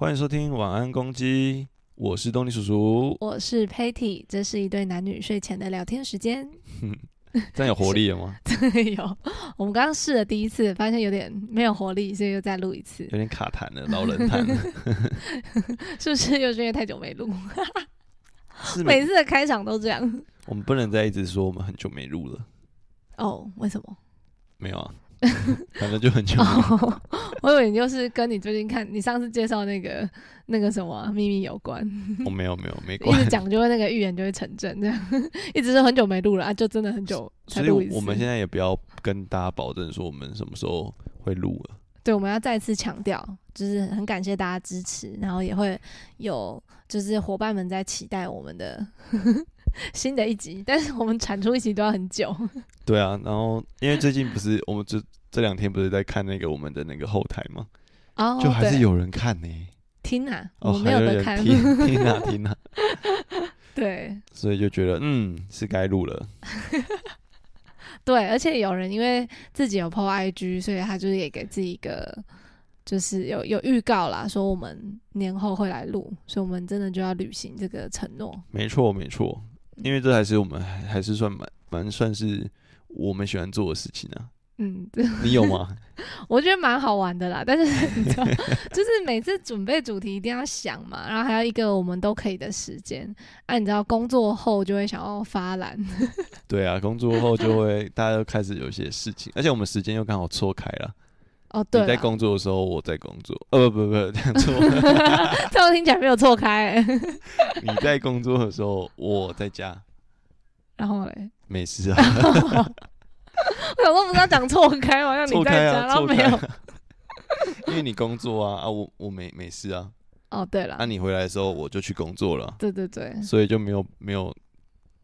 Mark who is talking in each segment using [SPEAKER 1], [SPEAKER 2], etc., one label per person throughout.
[SPEAKER 1] 欢迎收听晚安公鸡，我是东尼叔叔。
[SPEAKER 2] 我是 Patty，这是一对男女睡前的聊天时间。
[SPEAKER 1] 这样有活力了吗？
[SPEAKER 2] 有，我们刚刚试了第一次，发现有点没有活力，所以又再录一次。
[SPEAKER 1] 有点卡痰了，老人痰了。
[SPEAKER 2] 是不是又是因为太久没录？
[SPEAKER 1] 是
[SPEAKER 2] 每次的开场都这样。
[SPEAKER 1] 我们不能再一直说我们很久没录了。
[SPEAKER 2] 哦，为什么？
[SPEAKER 1] 没有啊，反正就很久。
[SPEAKER 2] 我以为你就是跟你最近看你上次介绍那个那个什么秘密有关。
[SPEAKER 1] 我没有没有没关
[SPEAKER 2] 一
[SPEAKER 1] 关
[SPEAKER 2] 直讲就会那个预言就会成真，这样 一直是很久没录了啊，就真的很久才
[SPEAKER 1] 所以
[SPEAKER 2] 录一次。
[SPEAKER 1] 我们现在也不要跟大家保证说我们什么时候会录了。
[SPEAKER 2] 对，我们要再次强调，就是很感谢大家支持，然后也会有就是伙伴们在期待我们的 新的一集，但是我们产出一集都要很久。
[SPEAKER 1] 对啊，然后因为最近不是 我们这这两天不是在看那个我们的那个后台吗？
[SPEAKER 2] 哦，
[SPEAKER 1] 就还是有人看呢、
[SPEAKER 2] 听啊，
[SPEAKER 1] 哦，
[SPEAKER 2] 我没
[SPEAKER 1] 还有人
[SPEAKER 2] 有得看。
[SPEAKER 1] 听听啊听啊，
[SPEAKER 2] 对
[SPEAKER 1] 所以就觉得嗯是该录了。
[SPEAKER 2] 对，而且有人因为自己有 PO IG，所以他就是也给自己一个。就是有有预告啦，说我们年后会来录，所以我们真的就要履行这个承诺。
[SPEAKER 1] 没错没错，因为这还是我们还还是算蛮蛮算是我们喜欢做的事情啊。
[SPEAKER 2] 嗯，
[SPEAKER 1] 你有吗？
[SPEAKER 2] 我觉得蛮好玩的啦，但是 你知道，就是每次准备主题一定要想嘛，然后还有一个我们都可以的时间。啊，你知道工作后就会想要发懒，
[SPEAKER 1] 对啊，工作后就会大家都开始有一些事情，而且我们时间又刚好错开了。
[SPEAKER 2] 哦，对，
[SPEAKER 1] 你在工作的时候，我在工作。呃，不不不，这样错。
[SPEAKER 2] 这样听起来没有错开、欸。
[SPEAKER 1] 你在工作的时候，我在家，
[SPEAKER 2] 然后嘞，
[SPEAKER 1] 没事啊。
[SPEAKER 2] 我想说不是要讲错开吗？让你在家，
[SPEAKER 1] 啊，
[SPEAKER 2] 然后没有。
[SPEAKER 1] 因为你工作啊啊，我我没没事啊。
[SPEAKER 2] 哦，对了，
[SPEAKER 1] 啊，你回来的时候我就去工作了，
[SPEAKER 2] 对对对
[SPEAKER 1] 所以就没有没有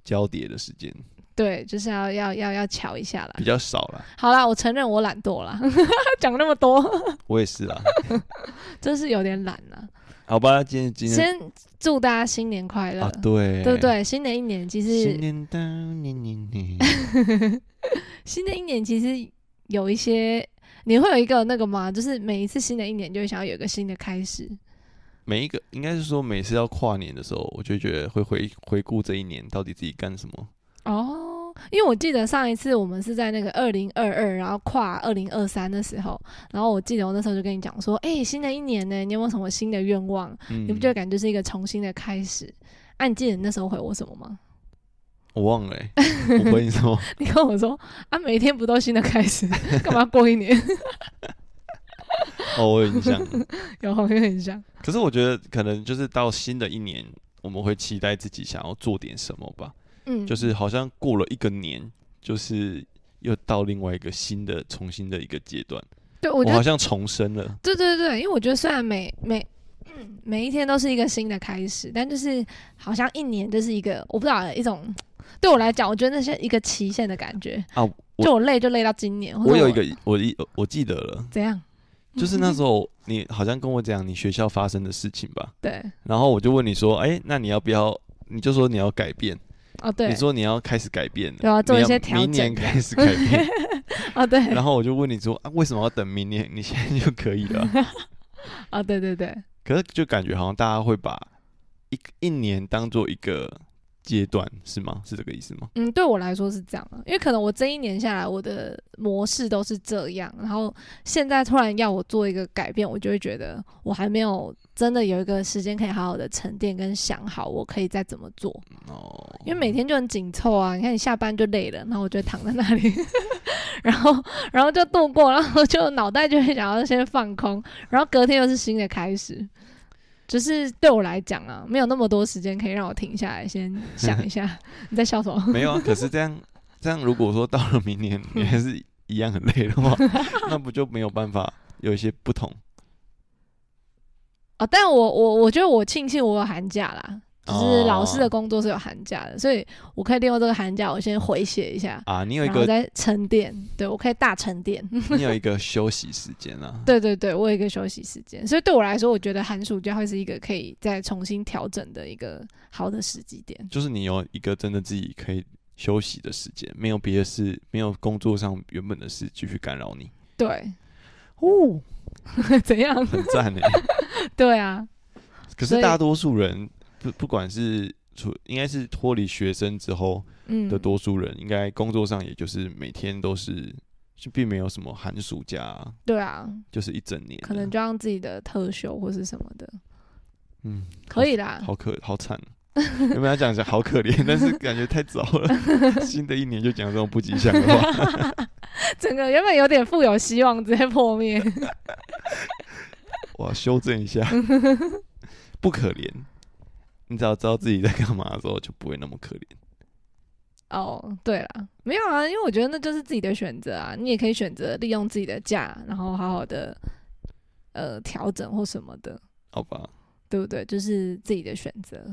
[SPEAKER 1] 交叠的时间，
[SPEAKER 2] 对，就是要要要要瞧一下啦
[SPEAKER 1] 比。较少了。
[SPEAKER 2] 好啦，我承认我懒惰啦，讲那么多，
[SPEAKER 1] 我也是啦。
[SPEAKER 2] 真是有点懒啦。
[SPEAKER 1] 好吧，今天今天
[SPEAKER 2] 先祝大家新年快乐，
[SPEAKER 1] 啊，对
[SPEAKER 2] 对不对？新的一年其实
[SPEAKER 1] 新年到，年年年。
[SPEAKER 2] 新的一年其实有一些，你会有一个那个吗？就是每一次新的一年就会想要有一个新的开始。
[SPEAKER 1] 每一个应该是说，每次要跨年的时候，我就觉得会回回顾这一年到底自己干什么。
[SPEAKER 2] 哦，因为我记得上一次我们是在那个二零二二，然后跨二零二三的时候，然后我记得我那时候就跟你讲说，哎、新的一年呢，你有没有什么新的愿望？
[SPEAKER 1] 嗯，
[SPEAKER 2] 你不觉得感觉是一个重新的开始？啊，你记得你那时候回我什么吗？
[SPEAKER 1] 我忘了、欸，我回你说，
[SPEAKER 2] 你跟我说啊，每天不都新的开始，干嘛过一年？
[SPEAKER 1] 哦，我有印象。
[SPEAKER 2] 有好像很像。
[SPEAKER 1] 可是我觉得可能就是到新的一年，我们会期待自己想要做点什么吧。
[SPEAKER 2] 嗯，
[SPEAKER 1] 就是好像过了一个年，就是又到另外一个新的、重新的一个阶段。
[SPEAKER 2] 对，我
[SPEAKER 1] 我好像重生了。
[SPEAKER 2] 对对对，因为我觉得虽然每每嗯每一天都是一个新的开始，但就是好像一年就是一个我不知道一种对我来讲，我觉得那是一个期限的感觉。
[SPEAKER 1] 啊我
[SPEAKER 2] 就我累就累到今年。
[SPEAKER 1] 我有一个，我一我记得了，
[SPEAKER 2] 怎样？
[SPEAKER 1] 就是那 时候你好像跟我讲你学校发生的事情吧，
[SPEAKER 2] 对
[SPEAKER 1] 然后我就问你说，哎、那你要不要？你就说你要改变，
[SPEAKER 2] 哦对
[SPEAKER 1] 你说你要开始改变了，
[SPEAKER 2] 对啊做一些调整
[SPEAKER 1] 明年开始改变。
[SPEAKER 2] 哦对
[SPEAKER 1] 然后我就问你说啊，为什么要等明年？你现在就可以了。
[SPEAKER 2] 哦对对对
[SPEAKER 1] 可是就感觉好像大家会把一一年当做一个阶段，是吗？是这个意思吗？
[SPEAKER 2] 嗯，对我来说是这样啊，因为可能我这一年下来，我的模式都是这样，然后现在突然要我做一个改变，我就会觉得我还没有真的有一个时间可以好好的沉淀跟想好我可以再怎么做。
[SPEAKER 1] 哦，
[SPEAKER 2] 因为每天就很紧凑啊，你看你下班就累了，然后我就躺在那里，然后然后就度过，然后就脑袋就会想要先放空，然后隔天又是新的开始。就是对我来讲啊，没有那么多时间可以让我停下来先想一下 你在笑什么。
[SPEAKER 1] 没有啊。可是这样这样，如果说到了明年你还是一样很累的话，那不就没有办法有一些不同？
[SPEAKER 2] 哦，但我我我觉得我庆幸我有寒假啦，就是老师的
[SPEAKER 1] 哦
[SPEAKER 2] 工作是有寒假的，所以我可以利用这个寒假，我先回写一下，
[SPEAKER 1] 啊，你有一个
[SPEAKER 2] 然后再沉淀。对我可以大沉淀。
[SPEAKER 1] 你有一个休息时间啊。
[SPEAKER 2] 对对对，我有一个休息时间，所以对我来说，我觉得寒暑假会是一个可以再重新调整的一个好的时机点。
[SPEAKER 1] 就是你有一个真的自己可以休息的时间，没有别的事，没有工作上原本的事继续干扰你。
[SPEAKER 2] 对，
[SPEAKER 1] 哦，
[SPEAKER 2] 怎样？
[SPEAKER 1] 很赞呢。
[SPEAKER 2] 对啊，
[SPEAKER 1] 可是大多数人不不管是出应该是脱离学生之后
[SPEAKER 2] 嗯
[SPEAKER 1] 的多数人，应该工作上也就是每天都是，就并没有什么寒暑假啊、
[SPEAKER 2] 对啊，
[SPEAKER 1] 就是一整年，
[SPEAKER 2] 可能就让自己的特休或是什么的，
[SPEAKER 1] 嗯，
[SPEAKER 2] 可以啦。
[SPEAKER 1] 好可好惨。有没有讲一下好可怜？但是感觉太早了。新的一年就讲这种不吉祥的话，
[SPEAKER 2] 整个原本有点富有希望，直接破灭。
[SPEAKER 1] 我要修正一下，不可怜。你只要知道自己在干嘛的时候，就不会那么可怜。
[SPEAKER 2] 哦，对了，没有啊，因为我觉得那就是自己的选择啊，你也可以选择利用自己的假，然后好好的呃调整或什么的，
[SPEAKER 1] 好吧，
[SPEAKER 2] 对不对？就是自己的选择。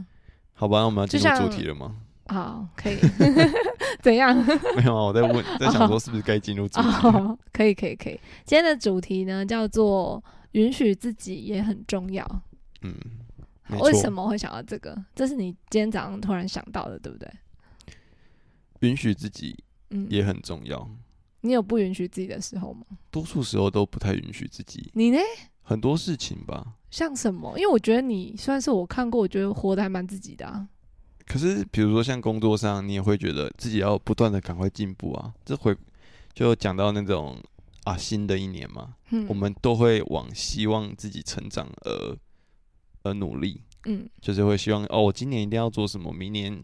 [SPEAKER 1] 好吧，那我们要进入主题了吗？
[SPEAKER 2] 好，可以。怎样？
[SPEAKER 1] 没有啊，我在问，在想说是不是该进入主题
[SPEAKER 2] 可以，可以，可以。今天的主题呢叫做允许自己也很重要。
[SPEAKER 1] 嗯，没
[SPEAKER 2] 为什，么会想到这个？这是你今天早上突然想到的，对不对？
[SPEAKER 1] 允许自己
[SPEAKER 2] 嗯，
[SPEAKER 1] 也很重要。
[SPEAKER 2] 你有不允许自己的时候吗？
[SPEAKER 1] 多数时候都不太允许自己
[SPEAKER 2] 你呢？
[SPEAKER 1] 很多事情吧。
[SPEAKER 2] 像什么？因为我觉得你算是我看过，我觉得活得还蛮自己的啊。
[SPEAKER 1] 可是比如说像工作上，你也会觉得自己要不断的赶快进步啊。这回就讲到那种啊，新的一年嘛，
[SPEAKER 2] 嗯，
[SPEAKER 1] 我们都会往希望自己成长而而努力，
[SPEAKER 2] 嗯，
[SPEAKER 1] 就是会希望哦，我今年一定要做什么，明年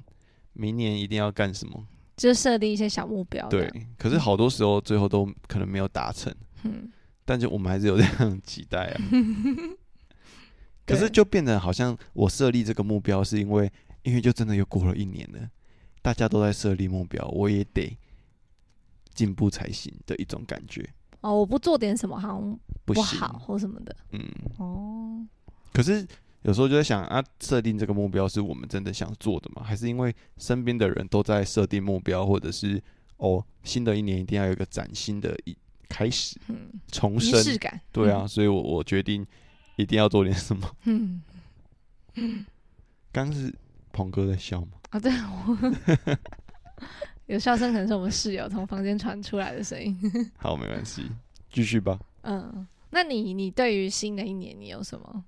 [SPEAKER 1] 明年一定要干什么。
[SPEAKER 2] 就设定一些小目标。
[SPEAKER 1] 对，，可是好多时候最后都可能没有达成，
[SPEAKER 2] 嗯，
[SPEAKER 1] 但就我们还是有这样期待啊。可是就变得好像我设立这个目标，是因为因为就真的又过了一年了，大家都在设立目标，我也得进步才行的一种感觉。
[SPEAKER 2] 哦，我不做点什么好像不好或什么的。
[SPEAKER 1] 嗯。
[SPEAKER 2] 哦，
[SPEAKER 1] 可是有时候就在想啊，设定这个目标是我们真的想做的吗？还是因为身边的人都在设定目标，或者是哦，新的一年一定要有一个崭新的一开始
[SPEAKER 2] 嗯，
[SPEAKER 1] 重
[SPEAKER 2] 仪式
[SPEAKER 1] 生？
[SPEAKER 2] 感。
[SPEAKER 1] 对啊，所以我我决定一定要做点什么。
[SPEAKER 2] 嗯，
[SPEAKER 1] 刚刚是鹏哥在笑吗？
[SPEAKER 2] 啊，对，我 有笑声，可能是我们室友从房间传出来的声音。
[SPEAKER 1] 好，没关系，继续吧。
[SPEAKER 2] 嗯，那你你对于新的一年你有什么？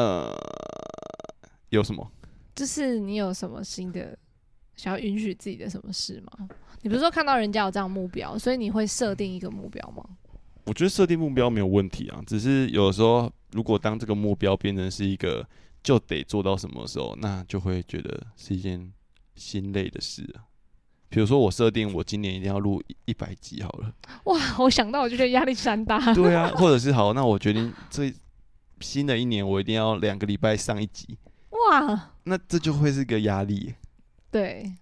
[SPEAKER 1] 呃，有什么？
[SPEAKER 2] 就是你有什么新的想要允许自己的什么事吗？你不是说看到人家有这样的目标，所以你会设定一个目标吗？
[SPEAKER 1] 我觉得设定目标没有问题啊，只是有时候，如果当这个目标变成是一个就得做到什么的时候，那就会觉得是一件心累的事啊。比如说，我设定我今年一定要录一百集好了，
[SPEAKER 2] 哇，我想到我就觉得压力山大。
[SPEAKER 1] 对啊，或者是好，那我决定这新的一年我一定要两个礼拜上一集，
[SPEAKER 2] 哇，
[SPEAKER 1] 那这就会是个压力，
[SPEAKER 2] 对，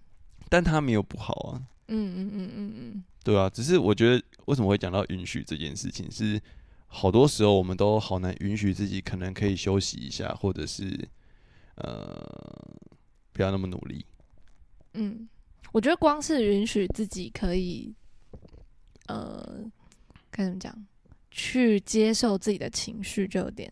[SPEAKER 1] 但他没有不好啊，
[SPEAKER 2] 嗯嗯嗯嗯嗯，
[SPEAKER 1] 对啊，只是我觉得为什么会讲到允许这件事情，是好多时候我们都好难允许自己可能可以休息一下，或者是呃不要那么努力。
[SPEAKER 2] 嗯，我觉得光是允许自己可以，呃，该怎么讲，去接受自己的情绪，就有点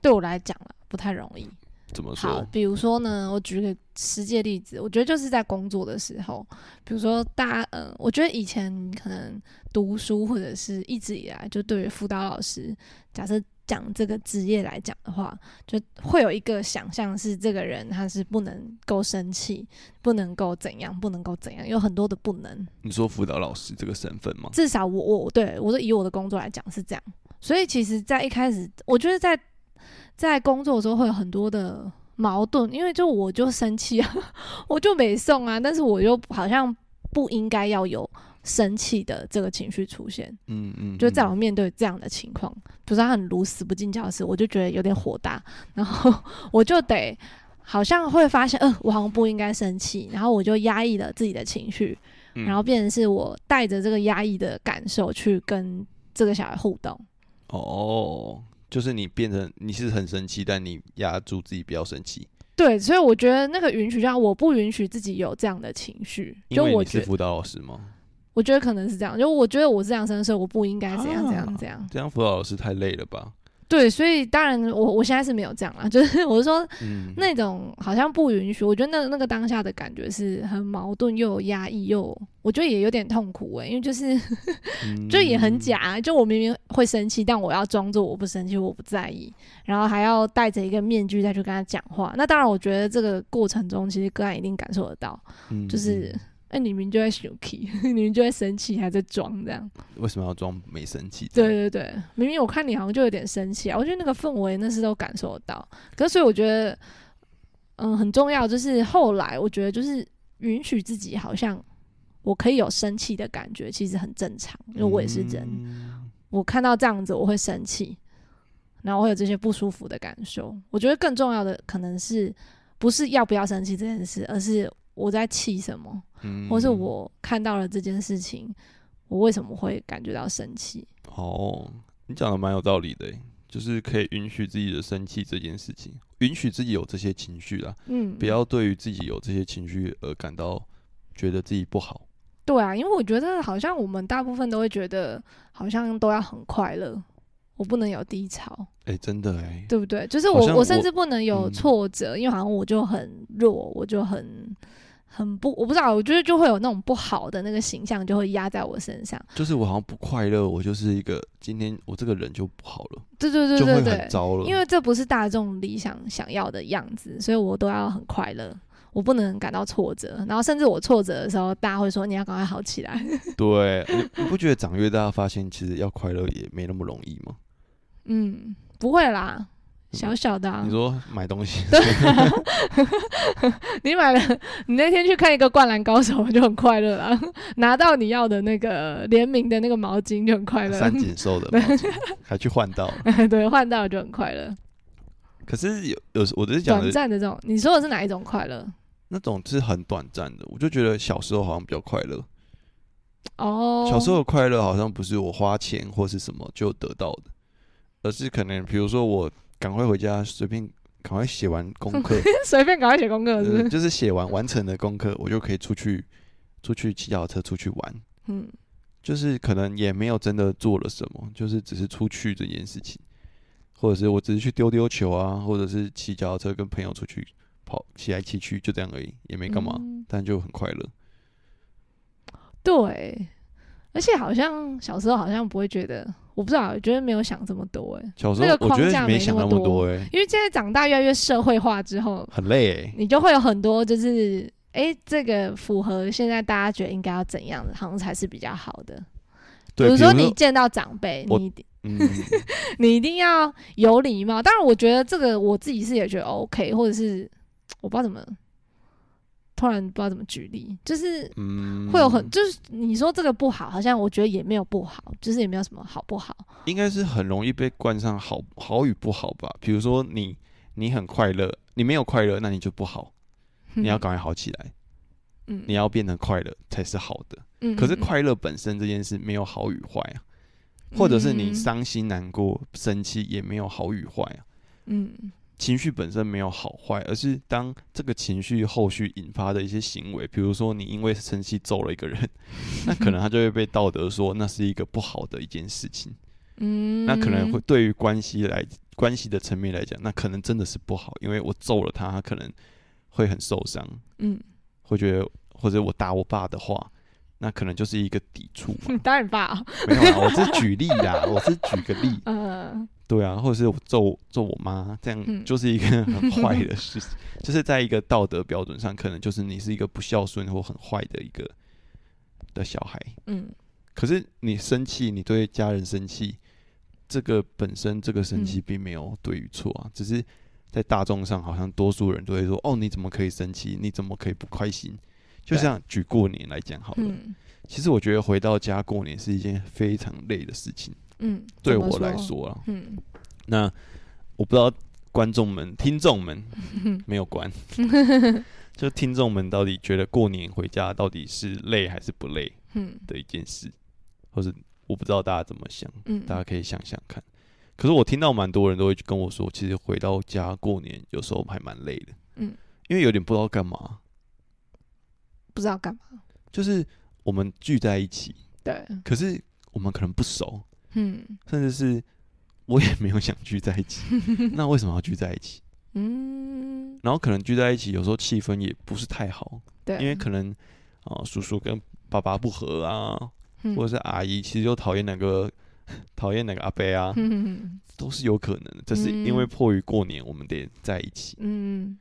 [SPEAKER 2] 对我来讲了不太容易。
[SPEAKER 1] 怎么
[SPEAKER 2] 好
[SPEAKER 1] 说，？
[SPEAKER 2] 比如说呢，我举个实际的例子，我觉得就是在工作的时候，比如说大家，嗯、我觉得以前可能读书或者是一直以来，就对于辅导老师，假设讲这个职业来讲的话，就会有一个想象是这个人他是不能够生气，不能够怎样，不能够怎样，有很多的不能。
[SPEAKER 1] 你说辅导老师这个身份吗？
[SPEAKER 2] 至少我我对我说以我的工作来讲是这样，所以其实，在一开始，我觉得在在工作的时候会有很多的矛盾，因为就我就生气啊，我就没送啊，但是我又好像不应该要有生气的这个情绪出现，
[SPEAKER 1] 嗯嗯，
[SPEAKER 2] 就在我
[SPEAKER 1] 嗯
[SPEAKER 2] 面对这样的情况，比如说他很如死不进教室，我就觉得有点火大，然后 我就得好像会发现，呃，我好像不应该生气，然后我就压抑了自己的情绪，
[SPEAKER 1] 嗯
[SPEAKER 2] 然后变成是我带着这个压抑的感受去跟这个小孩互动。
[SPEAKER 1] 哦，就是你变成你是很生气，但你压住自己不要生气，
[SPEAKER 2] 对，所以我觉得那个允许，让我不允许自己有这样的情绪。
[SPEAKER 1] 因为你是辅导老师吗？
[SPEAKER 2] 我觉得可能是这样。就我觉得我是这样生，所以我不应该怎样怎样
[SPEAKER 1] 啊
[SPEAKER 2] 怎样。
[SPEAKER 1] 这样辅导老师太累了吧？
[SPEAKER 2] 对，所以当然我我现在是没有这样啦，就是我是说
[SPEAKER 1] 嗯，
[SPEAKER 2] 那种好像不允许，我觉得那那个当下的感觉是很矛盾又有压抑又，我觉得也有点痛苦诶、因为就是
[SPEAKER 1] 嗯
[SPEAKER 2] 就也很假啊、就我明明会生气，但我要装作我不生气，我不在意，然后还要戴着一个面具再去跟他讲话。那当然，我觉得这个过程中，其实个案一定感受得到，
[SPEAKER 1] 嗯
[SPEAKER 2] 就是
[SPEAKER 1] 嗯
[SPEAKER 2] 哎、你明明就在生气，你明明就在生气，还在装这样。
[SPEAKER 1] 为什么要装没生气？
[SPEAKER 2] 对，对对，明明我看你好像就有点生气啊，我觉得那个氛围那是都感受得到。可是所以我觉得，嗯，很重要就是后来我觉得就是允许自己好像我可以有生气的感觉，其实很正常，因为我也是人。
[SPEAKER 1] 嗯
[SPEAKER 2] 我看到这样子我会生气，然后会有这些不舒服的感受。我觉得更重要的可能是不是要不要生气这件事，而是我在气什么，
[SPEAKER 1] 嗯
[SPEAKER 2] 或是我看到了这件事情，我为什么会感觉到生气？
[SPEAKER 1] 哦，你讲的蛮有道理的欸，就是可以允许自己的生气这件事情，允许自己有这些情绪啦，
[SPEAKER 2] 嗯，
[SPEAKER 1] 不要对于自己有这些情绪而感到觉得自己不好。
[SPEAKER 2] 对啊，因为我觉得好像我们大部分都会觉得，好像都要很快乐，我不能有低潮，
[SPEAKER 1] 哎、真的哎，
[SPEAKER 2] 对不对？就是我，我甚至不能有
[SPEAKER 1] 嗯
[SPEAKER 2] 挫折，因为好像我就很弱，我就很很不，我不知道，我觉得就会有那种不好的那个形象就会压在我身上。
[SPEAKER 1] 就是我好像不快乐，我就是一个今天我这个人就不好了，
[SPEAKER 2] 对对对对对，
[SPEAKER 1] 糟了。
[SPEAKER 2] 因为这不是大众理想想要的样子，所以我都要很快乐。我不能感到挫折，然后甚至我挫折的时候，大家会说你要赶快好起来。
[SPEAKER 1] 对，你你不觉得长越大，发现其实要快乐也没那么容易吗？
[SPEAKER 2] 嗯，不会啦，小小的、啊
[SPEAKER 1] 你。说买东西，
[SPEAKER 2] 你买了，你那天去看一个《灌篮高手》就很快乐啊，拿到你要的那个联名的那个毛巾就很快乐。
[SPEAKER 1] 三井寿的毛巾还去换到了，
[SPEAKER 2] 对，换到了就很快乐。
[SPEAKER 1] 可是有有时我只是讲
[SPEAKER 2] 短暂的这种，你说的是哪一种快乐？
[SPEAKER 1] 那种是很短暂的，我就觉得小时候好像比较快乐。
[SPEAKER 2] 哦，
[SPEAKER 1] 小时候的快乐好像不是我花钱或是什么就得到的，而是可能比如说我赶快回家随便赶快写完功课，
[SPEAKER 2] 随便赶快写功课，是不是？
[SPEAKER 1] 呃就是写完完成的功课，我就可以出去出去骑脚踏车出去玩。
[SPEAKER 2] 嗯
[SPEAKER 1] 就是可能也没有真的做了什么，就是只是出去这件事情，或者是我只是去丢丢球啊，或者是骑脚踏车跟朋友出去跑骑来骑去，就这样而已，也没干嘛，
[SPEAKER 2] 嗯
[SPEAKER 1] 但就很快乐。
[SPEAKER 2] 对，而且好像小时候好像不会觉得，我不知道，我觉得没有想这么多哎，
[SPEAKER 1] 小时候
[SPEAKER 2] 那个
[SPEAKER 1] 我觉
[SPEAKER 2] 框架没
[SPEAKER 1] 得没想那
[SPEAKER 2] 那么多
[SPEAKER 1] 哎、
[SPEAKER 2] 因为现在长大越来越社会化之后，
[SPEAKER 1] 很累哎、
[SPEAKER 2] 你就会有很多就是，哎、这个符合现在大家觉得应该要怎样的，好像才是比较好的。比，如说你见到长辈，你 你一定要有礼貌。当然，我觉得这个我自己是也觉得 OK，或者是我不知道怎么，突然不知道怎么举例，就是
[SPEAKER 1] 嗯，
[SPEAKER 2] 会有很，就是你说这个不好，好像我觉得也没有不好，就是也没有什么好不好。
[SPEAKER 1] 应该是很容易被冠上好好与不好吧。比如说你你很快乐，你没有快乐，那你就不好，你要赶快好起来，
[SPEAKER 2] 嗯，
[SPEAKER 1] 你要变得快乐才是好的。
[SPEAKER 2] 嗯，
[SPEAKER 1] 可是
[SPEAKER 2] 嗯
[SPEAKER 1] 快乐本身这件事没有好与坏啊，或者是你
[SPEAKER 2] 嗯
[SPEAKER 1] 伤心、难过、生气也没有好与坏啊。
[SPEAKER 2] 嗯
[SPEAKER 1] 情绪本身没有好坏，而是当这个情绪后续引发的一些行为，比如说你因为生气揍了一个人，那可能他就会被道德说那是一个不好的一件事情。
[SPEAKER 2] 嗯，
[SPEAKER 1] 那可能会对于关系来关系的层面来讲，那可能真的是不好，因为我揍了他，他可能会很受伤，
[SPEAKER 2] 嗯，
[SPEAKER 1] 会觉得或者我打我爸的话，那可能就是一个抵触嘛。
[SPEAKER 2] 当然吧，
[SPEAKER 1] 没有啊，我是举例啦，我是举个例，
[SPEAKER 2] 呃，
[SPEAKER 1] 对啊，或者是我揍揍我妈，这样
[SPEAKER 2] 嗯
[SPEAKER 1] 就是一个很 坏的事情，就是在一个道德标准上，可能就是你是一个不孝顺或很坏的一个的小孩。
[SPEAKER 2] 嗯
[SPEAKER 1] 可是你生气，你对家人生气，这个本身这个生气
[SPEAKER 2] 嗯
[SPEAKER 1] 并没有对与错啊，只是在大众上，好像多数人都会说：“哦，你怎么可以生气？你怎么可以不开心？”就
[SPEAKER 2] 对
[SPEAKER 1] 像举过年来讲好了，
[SPEAKER 2] 嗯
[SPEAKER 1] 其实我觉得回到家过年是一件非常累的事情，
[SPEAKER 2] 嗯，
[SPEAKER 1] 对我来，说啊。
[SPEAKER 2] 嗯。
[SPEAKER 1] 那我不知道观众们、听众们 没有关，就听众们到底觉得过年回家到底是累还是不累
[SPEAKER 2] 嗯。
[SPEAKER 1] 的一件事，或是我不知道大家怎么想，
[SPEAKER 2] 嗯，
[SPEAKER 1] 大家可以想想看。可是我听到蛮多人都会跟我说，其实回到家过年有时候还蛮累的，
[SPEAKER 2] 嗯，
[SPEAKER 1] 因为有点不知道干嘛，
[SPEAKER 2] 不知道干嘛，
[SPEAKER 1] 就是我们聚在一起，
[SPEAKER 2] 对，
[SPEAKER 1] 可是我们可能不熟，
[SPEAKER 2] 嗯
[SPEAKER 1] 甚至是我也没有想聚在一起，那为什么要聚在一起？
[SPEAKER 2] 嗯，
[SPEAKER 1] 然后可能聚在一起，有时候气氛也不是太好，
[SPEAKER 2] 对，
[SPEAKER 1] 因为可能啊、叔叔跟爸爸不和啊，
[SPEAKER 2] 嗯
[SPEAKER 1] 或者是阿姨其实就讨厌哪个 讨厌哪个阿伯啊，
[SPEAKER 2] 嗯
[SPEAKER 1] 都是有可能的。这是因为迫于过年，我们得在一起。
[SPEAKER 2] 嗯，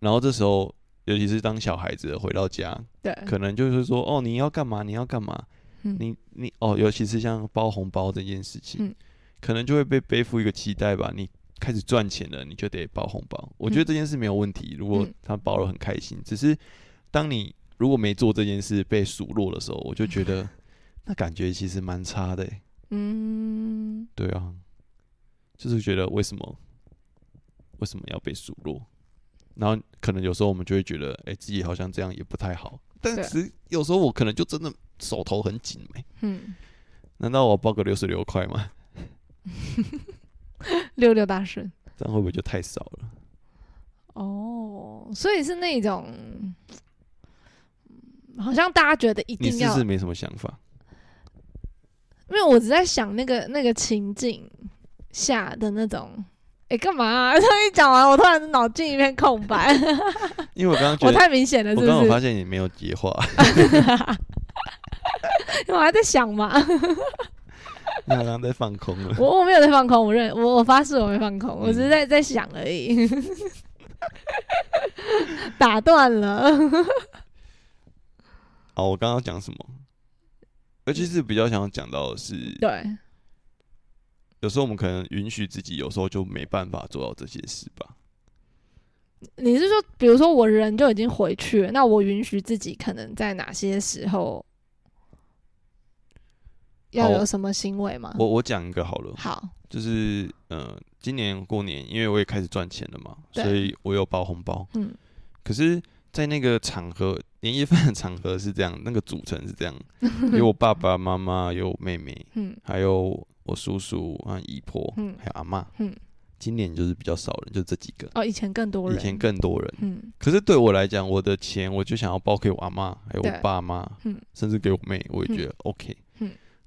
[SPEAKER 1] 然后这时候，尤其是当小孩子回到家，
[SPEAKER 2] 对，
[SPEAKER 1] 可能就是说，哦，你要干嘛？你要干嘛？
[SPEAKER 2] 嗯
[SPEAKER 1] 你你哦，尤其是像包红包这件事情，
[SPEAKER 2] 嗯
[SPEAKER 1] 可能就会被背负一个期待吧。你开始赚钱了，你就得包红包。我觉得这件事没有问题，如果
[SPEAKER 2] 嗯
[SPEAKER 1] 他包了很开心。只是当你如果没做这件事被数落的时候，我就觉得 那感觉其实蛮差的欸。
[SPEAKER 2] 嗯，
[SPEAKER 1] 对啊，就是觉得为什么为什么要被数落？然后可能有时候我们就会觉得，哎、自己好像这样也不太好。但
[SPEAKER 2] 对
[SPEAKER 1] 是有时候我可能就真的手头很紧没、
[SPEAKER 2] 嗯，
[SPEAKER 1] 难道我包个六十六块吗？
[SPEAKER 2] 六六大顺。
[SPEAKER 1] 这样会不会就太少了？
[SPEAKER 2] 哦，所以是那种，嗯好像大家觉得一
[SPEAKER 1] 你
[SPEAKER 2] 定要，
[SPEAKER 1] 是不是没什么想法？
[SPEAKER 2] 因为我只在想那个那个情境下的那种。哎，干嘛、啊？他一讲完，我突然脑筋一片空白，
[SPEAKER 1] 因为我刚刚觉
[SPEAKER 2] 我
[SPEAKER 1] 得，
[SPEAKER 2] 太明显了，是
[SPEAKER 1] 我刚刚？有发现你没有接话，
[SPEAKER 2] 我还在想嘛，
[SPEAKER 1] 你好像在放空了。
[SPEAKER 2] 我我没有在放空，我认我我发誓我没放空，我只是在在想而已，打断了。
[SPEAKER 1] 哦，我刚刚讲什么？尤其是比较想讲到的是，
[SPEAKER 2] 对，
[SPEAKER 1] 有时候我们可能允许自己，有时候就没办法做到这些事吧。
[SPEAKER 2] 你是说，比如说我人就已经回去了，那我允许自己可能在哪些时候要有什么行为吗？
[SPEAKER 1] 我我讲一个好了，
[SPEAKER 2] 好，
[SPEAKER 1] 就是呃，今年过年，因为我也开始赚钱了嘛，所以我有包红包。
[SPEAKER 2] 嗯
[SPEAKER 1] 可是，在那个场合，年夜饭的场合是这样，那个组成是这样，有我爸爸妈妈，有我妹妹，
[SPEAKER 2] 嗯
[SPEAKER 1] 还有我叔叔啊、姨婆，
[SPEAKER 2] 嗯
[SPEAKER 1] 还有阿妈。
[SPEAKER 2] 嗯，
[SPEAKER 1] 今年就是比较少人，就这几个。
[SPEAKER 2] 哦，以前更多人，
[SPEAKER 1] 以前更多人，
[SPEAKER 2] 嗯
[SPEAKER 1] 可是对我来讲，我的钱我就想要包给我阿妈，还有我爸妈，
[SPEAKER 2] 嗯
[SPEAKER 1] 甚至给我妹，我也觉得 OK。
[SPEAKER 2] 嗯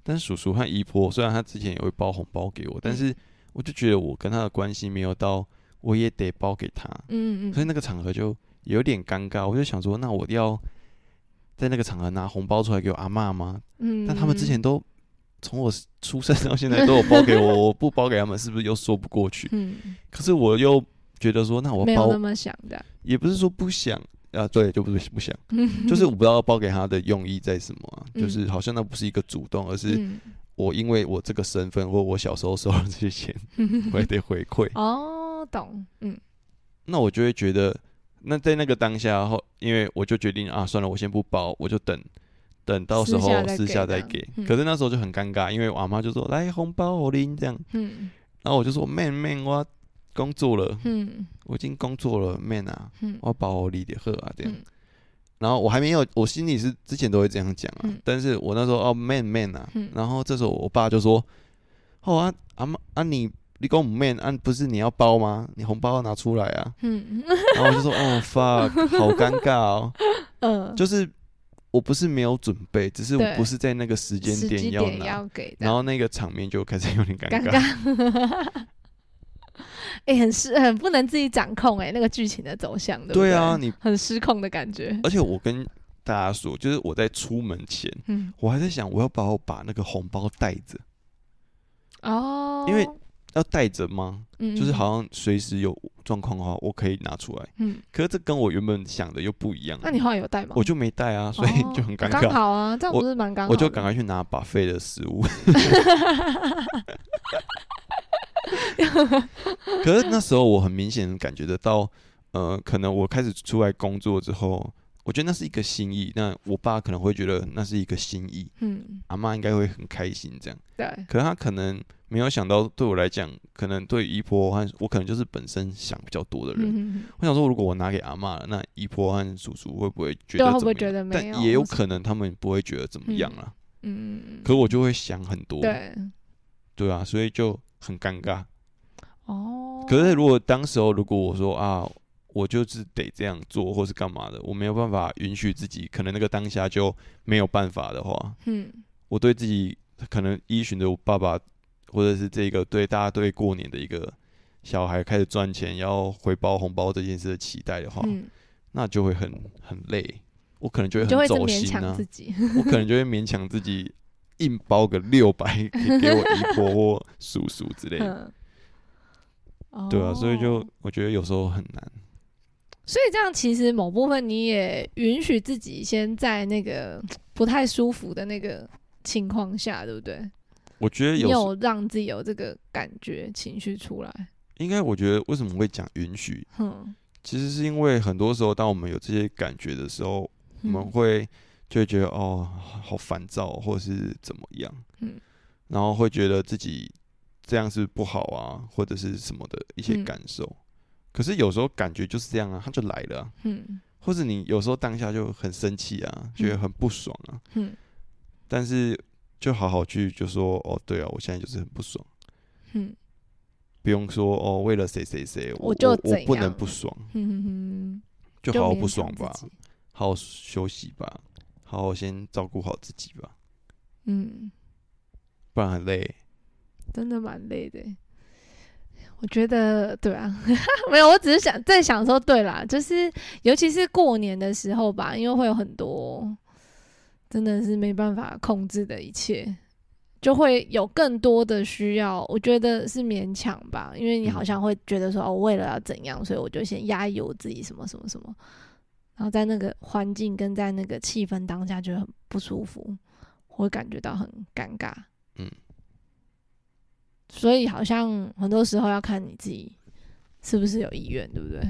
[SPEAKER 1] 但是叔叔和姨婆虽然他之前也会包红包给我，但
[SPEAKER 2] 嗯
[SPEAKER 1] 是我就觉得我跟他的关系没有到我也得包给他，
[SPEAKER 2] 嗯嗯，
[SPEAKER 1] 所以那个场合就有点尴尬。我就想说，那我要在那个场合拿红包出来给我阿妈吗？
[SPEAKER 2] 嗯，
[SPEAKER 1] 但他们之前都从我出生到现在都有包给我，我不包给他们是不是又说不过去？
[SPEAKER 2] 嗯
[SPEAKER 1] 可是我又觉得说，那我包
[SPEAKER 2] 没有那么想的，
[SPEAKER 1] 也不是说不想啊，对，就不是不想，就是我不知道包给他的用意在什么就是好像那不是一个主动，而是
[SPEAKER 2] 嗯
[SPEAKER 1] 我因为我这个身份或我小时候收了这些钱，我也得回馈，
[SPEAKER 2] 哦，懂，嗯
[SPEAKER 1] 那我就会觉得，那在那个当下后，因为我就决定啊，算了，我先不包，我就等。等到时候
[SPEAKER 2] 私下再给
[SPEAKER 1] 可是那时候就很尴尬，因为我阿妈就说来红包我拎这样，
[SPEAKER 2] 嗯
[SPEAKER 1] 然后我就说 man man 我工作了，
[SPEAKER 2] 嗯。
[SPEAKER 1] 我已经工作了 man 啊，
[SPEAKER 2] 嗯。
[SPEAKER 1] 我包我理的喝啊这样，
[SPEAKER 2] 嗯。
[SPEAKER 1] 然后我还没有，我心里是之前都会这样讲啊，
[SPEAKER 2] 嗯。
[SPEAKER 1] 但是我那时候哦 man man 啊，
[SPEAKER 2] 嗯。
[SPEAKER 1] 然后这时候我爸就说，哦啊阿妈啊你你跟我 man 啊不是你要包吗？你红包要拿出来啊，
[SPEAKER 2] 嗯。
[SPEAKER 1] 然后我就说哦 fuck 好尴尬哦，
[SPEAKER 2] 嗯，
[SPEAKER 1] 就是我不是没有准备，只是我不是在那个时间点要拿，
[SPEAKER 2] 要给，
[SPEAKER 1] 然后那个场面就开始有点尴
[SPEAKER 2] 尴
[SPEAKER 1] 尬，
[SPEAKER 2] 尬。哎、很失，很不能自己掌控哎、那个剧情的走向，对不
[SPEAKER 1] 对啊，你
[SPEAKER 2] 很失控的感觉。
[SPEAKER 1] 而且我跟大家说，就是我在出门前，
[SPEAKER 2] 嗯，
[SPEAKER 1] 我还在想我要不要把那个红包带着，
[SPEAKER 2] 哦，
[SPEAKER 1] 因为要带着吗？
[SPEAKER 2] 嗯
[SPEAKER 1] 就是好，像随时有状况的话，我可以拿出来。
[SPEAKER 2] 嗯，
[SPEAKER 1] 可是这跟我原本想的又不一样。
[SPEAKER 2] 那你后来有带吗？
[SPEAKER 1] 我就没带啊，所以
[SPEAKER 2] 哦
[SPEAKER 1] 就很尴尬
[SPEAKER 2] 刚
[SPEAKER 1] 尬。
[SPEAKER 2] 好啊，这样不是蛮刚好的？
[SPEAKER 1] 我就赶快去拿把废的食物。可是那时候我很明显地感觉得到，呃，可能我开始出来工作之后，我觉得那是一个心意。那我爸可能会觉得那是一个心意，
[SPEAKER 2] 嗯，
[SPEAKER 1] 阿妈应该会很开心这样。
[SPEAKER 2] 对，
[SPEAKER 1] 可是他可能没有想到，对我来讲，可能对姨婆和我可能就是本身想比较多的人。
[SPEAKER 2] 嗯，
[SPEAKER 1] 我想说，如果我拿给阿妈了，那姨婆和叔叔会不会觉得怎么
[SPEAKER 2] 得没有？
[SPEAKER 1] 但也有可能他们不会觉得怎么样啊。
[SPEAKER 2] 嗯，
[SPEAKER 1] 可我就会想很多，
[SPEAKER 2] 对，
[SPEAKER 1] 对啊，所以就很尴尬。
[SPEAKER 2] 哦，
[SPEAKER 1] 可是如果当时候如果我说啊，我就是得这样做，或是干嘛的，我没有办法允许自己，可能那个当下就没有办法的话，
[SPEAKER 2] 嗯
[SPEAKER 1] 我对自己可能依循着我爸爸或者是这个对大家对过年的一个小孩开始赚钱要回包红包这件事的期待的话，
[SPEAKER 2] 嗯，
[SPEAKER 1] 那就会很很累。我可能就会
[SPEAKER 2] 就会
[SPEAKER 1] 很走心啊，
[SPEAKER 2] 自己。
[SPEAKER 1] 我可能就会勉强自己硬包个六百给给我姨婆或叔叔之类的。
[SPEAKER 2] 嗯，
[SPEAKER 1] 对啊，所以就
[SPEAKER 2] 哦
[SPEAKER 1] 我觉得有时候很难。
[SPEAKER 2] 所以这样其实某部分你也允许自己先在那个不太舒服的那个情况下，对不对？
[SPEAKER 1] 我觉得有
[SPEAKER 2] 让自己有这个感觉情绪出来，
[SPEAKER 1] 应该，我觉得为什么会讲允许，
[SPEAKER 2] 嗯，
[SPEAKER 1] 其实是因为很多时候，当我们有这些感觉的时候，我们
[SPEAKER 2] 嗯。
[SPEAKER 1] 会就会觉得哦，好烦躁，或者是怎么样，
[SPEAKER 2] 嗯。
[SPEAKER 1] 然后会觉得自己这样是不好啊，或者是什么的一些
[SPEAKER 2] 嗯。
[SPEAKER 1] 感受。可是有时候感觉就是这样啊，它就来了啊、
[SPEAKER 2] 嗯。
[SPEAKER 1] 或者你有时候当下就很生气啊，觉得
[SPEAKER 2] 嗯
[SPEAKER 1] 很不爽啊，
[SPEAKER 2] 嗯。
[SPEAKER 1] 但是就好好去就说哦，对啊，我现在就是很不爽，
[SPEAKER 2] 嗯
[SPEAKER 1] 不用说哦，为了谁谁谁，我
[SPEAKER 2] 我就
[SPEAKER 1] 我我不能不爽，
[SPEAKER 2] 嗯哼哼，
[SPEAKER 1] 就好好不爽吧，好好休息吧，好好先照顾好自己吧，
[SPEAKER 2] 嗯，
[SPEAKER 1] 不然很累。
[SPEAKER 2] 真的蛮累的。欸。我觉得对啊，没有，我只是想在想说，对啦，就是尤其是过年的时候吧，因为会有很多真的是没办法控制的一切，就会有更多的需要，我觉得是勉强吧，因为你好像会觉得说，哦，为了要怎样，所以我就先压抑我自己什么什么什么，然后在那个环境跟在那个气氛当下就很不舒服，会感觉到很尴尬。
[SPEAKER 1] 嗯，
[SPEAKER 2] 所以好像很多时候要看你自己是不是有意愿，对不对？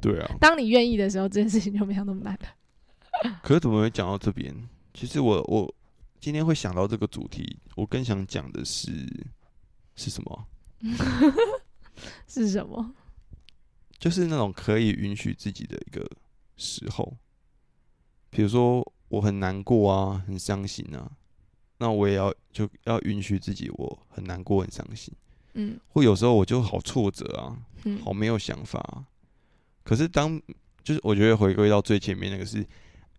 [SPEAKER 1] 对啊，
[SPEAKER 2] 当你愿意的时候，这件事情就没有那么难了。
[SPEAKER 1] 可是怎么会讲到这边？其实我我今天会想到这个主题，我更想讲的是是什么？
[SPEAKER 2] 是什么？
[SPEAKER 1] 就是那种可以允许自己的一个时候，比如说我很难过啊，很伤心啊，那我也要就要允许自己我很难过、很伤心。
[SPEAKER 2] 嗯
[SPEAKER 1] 或有时候我就好挫折啊，
[SPEAKER 2] 嗯
[SPEAKER 1] 好没有想法、啊。可是当就是我觉得回归到最前面那个是，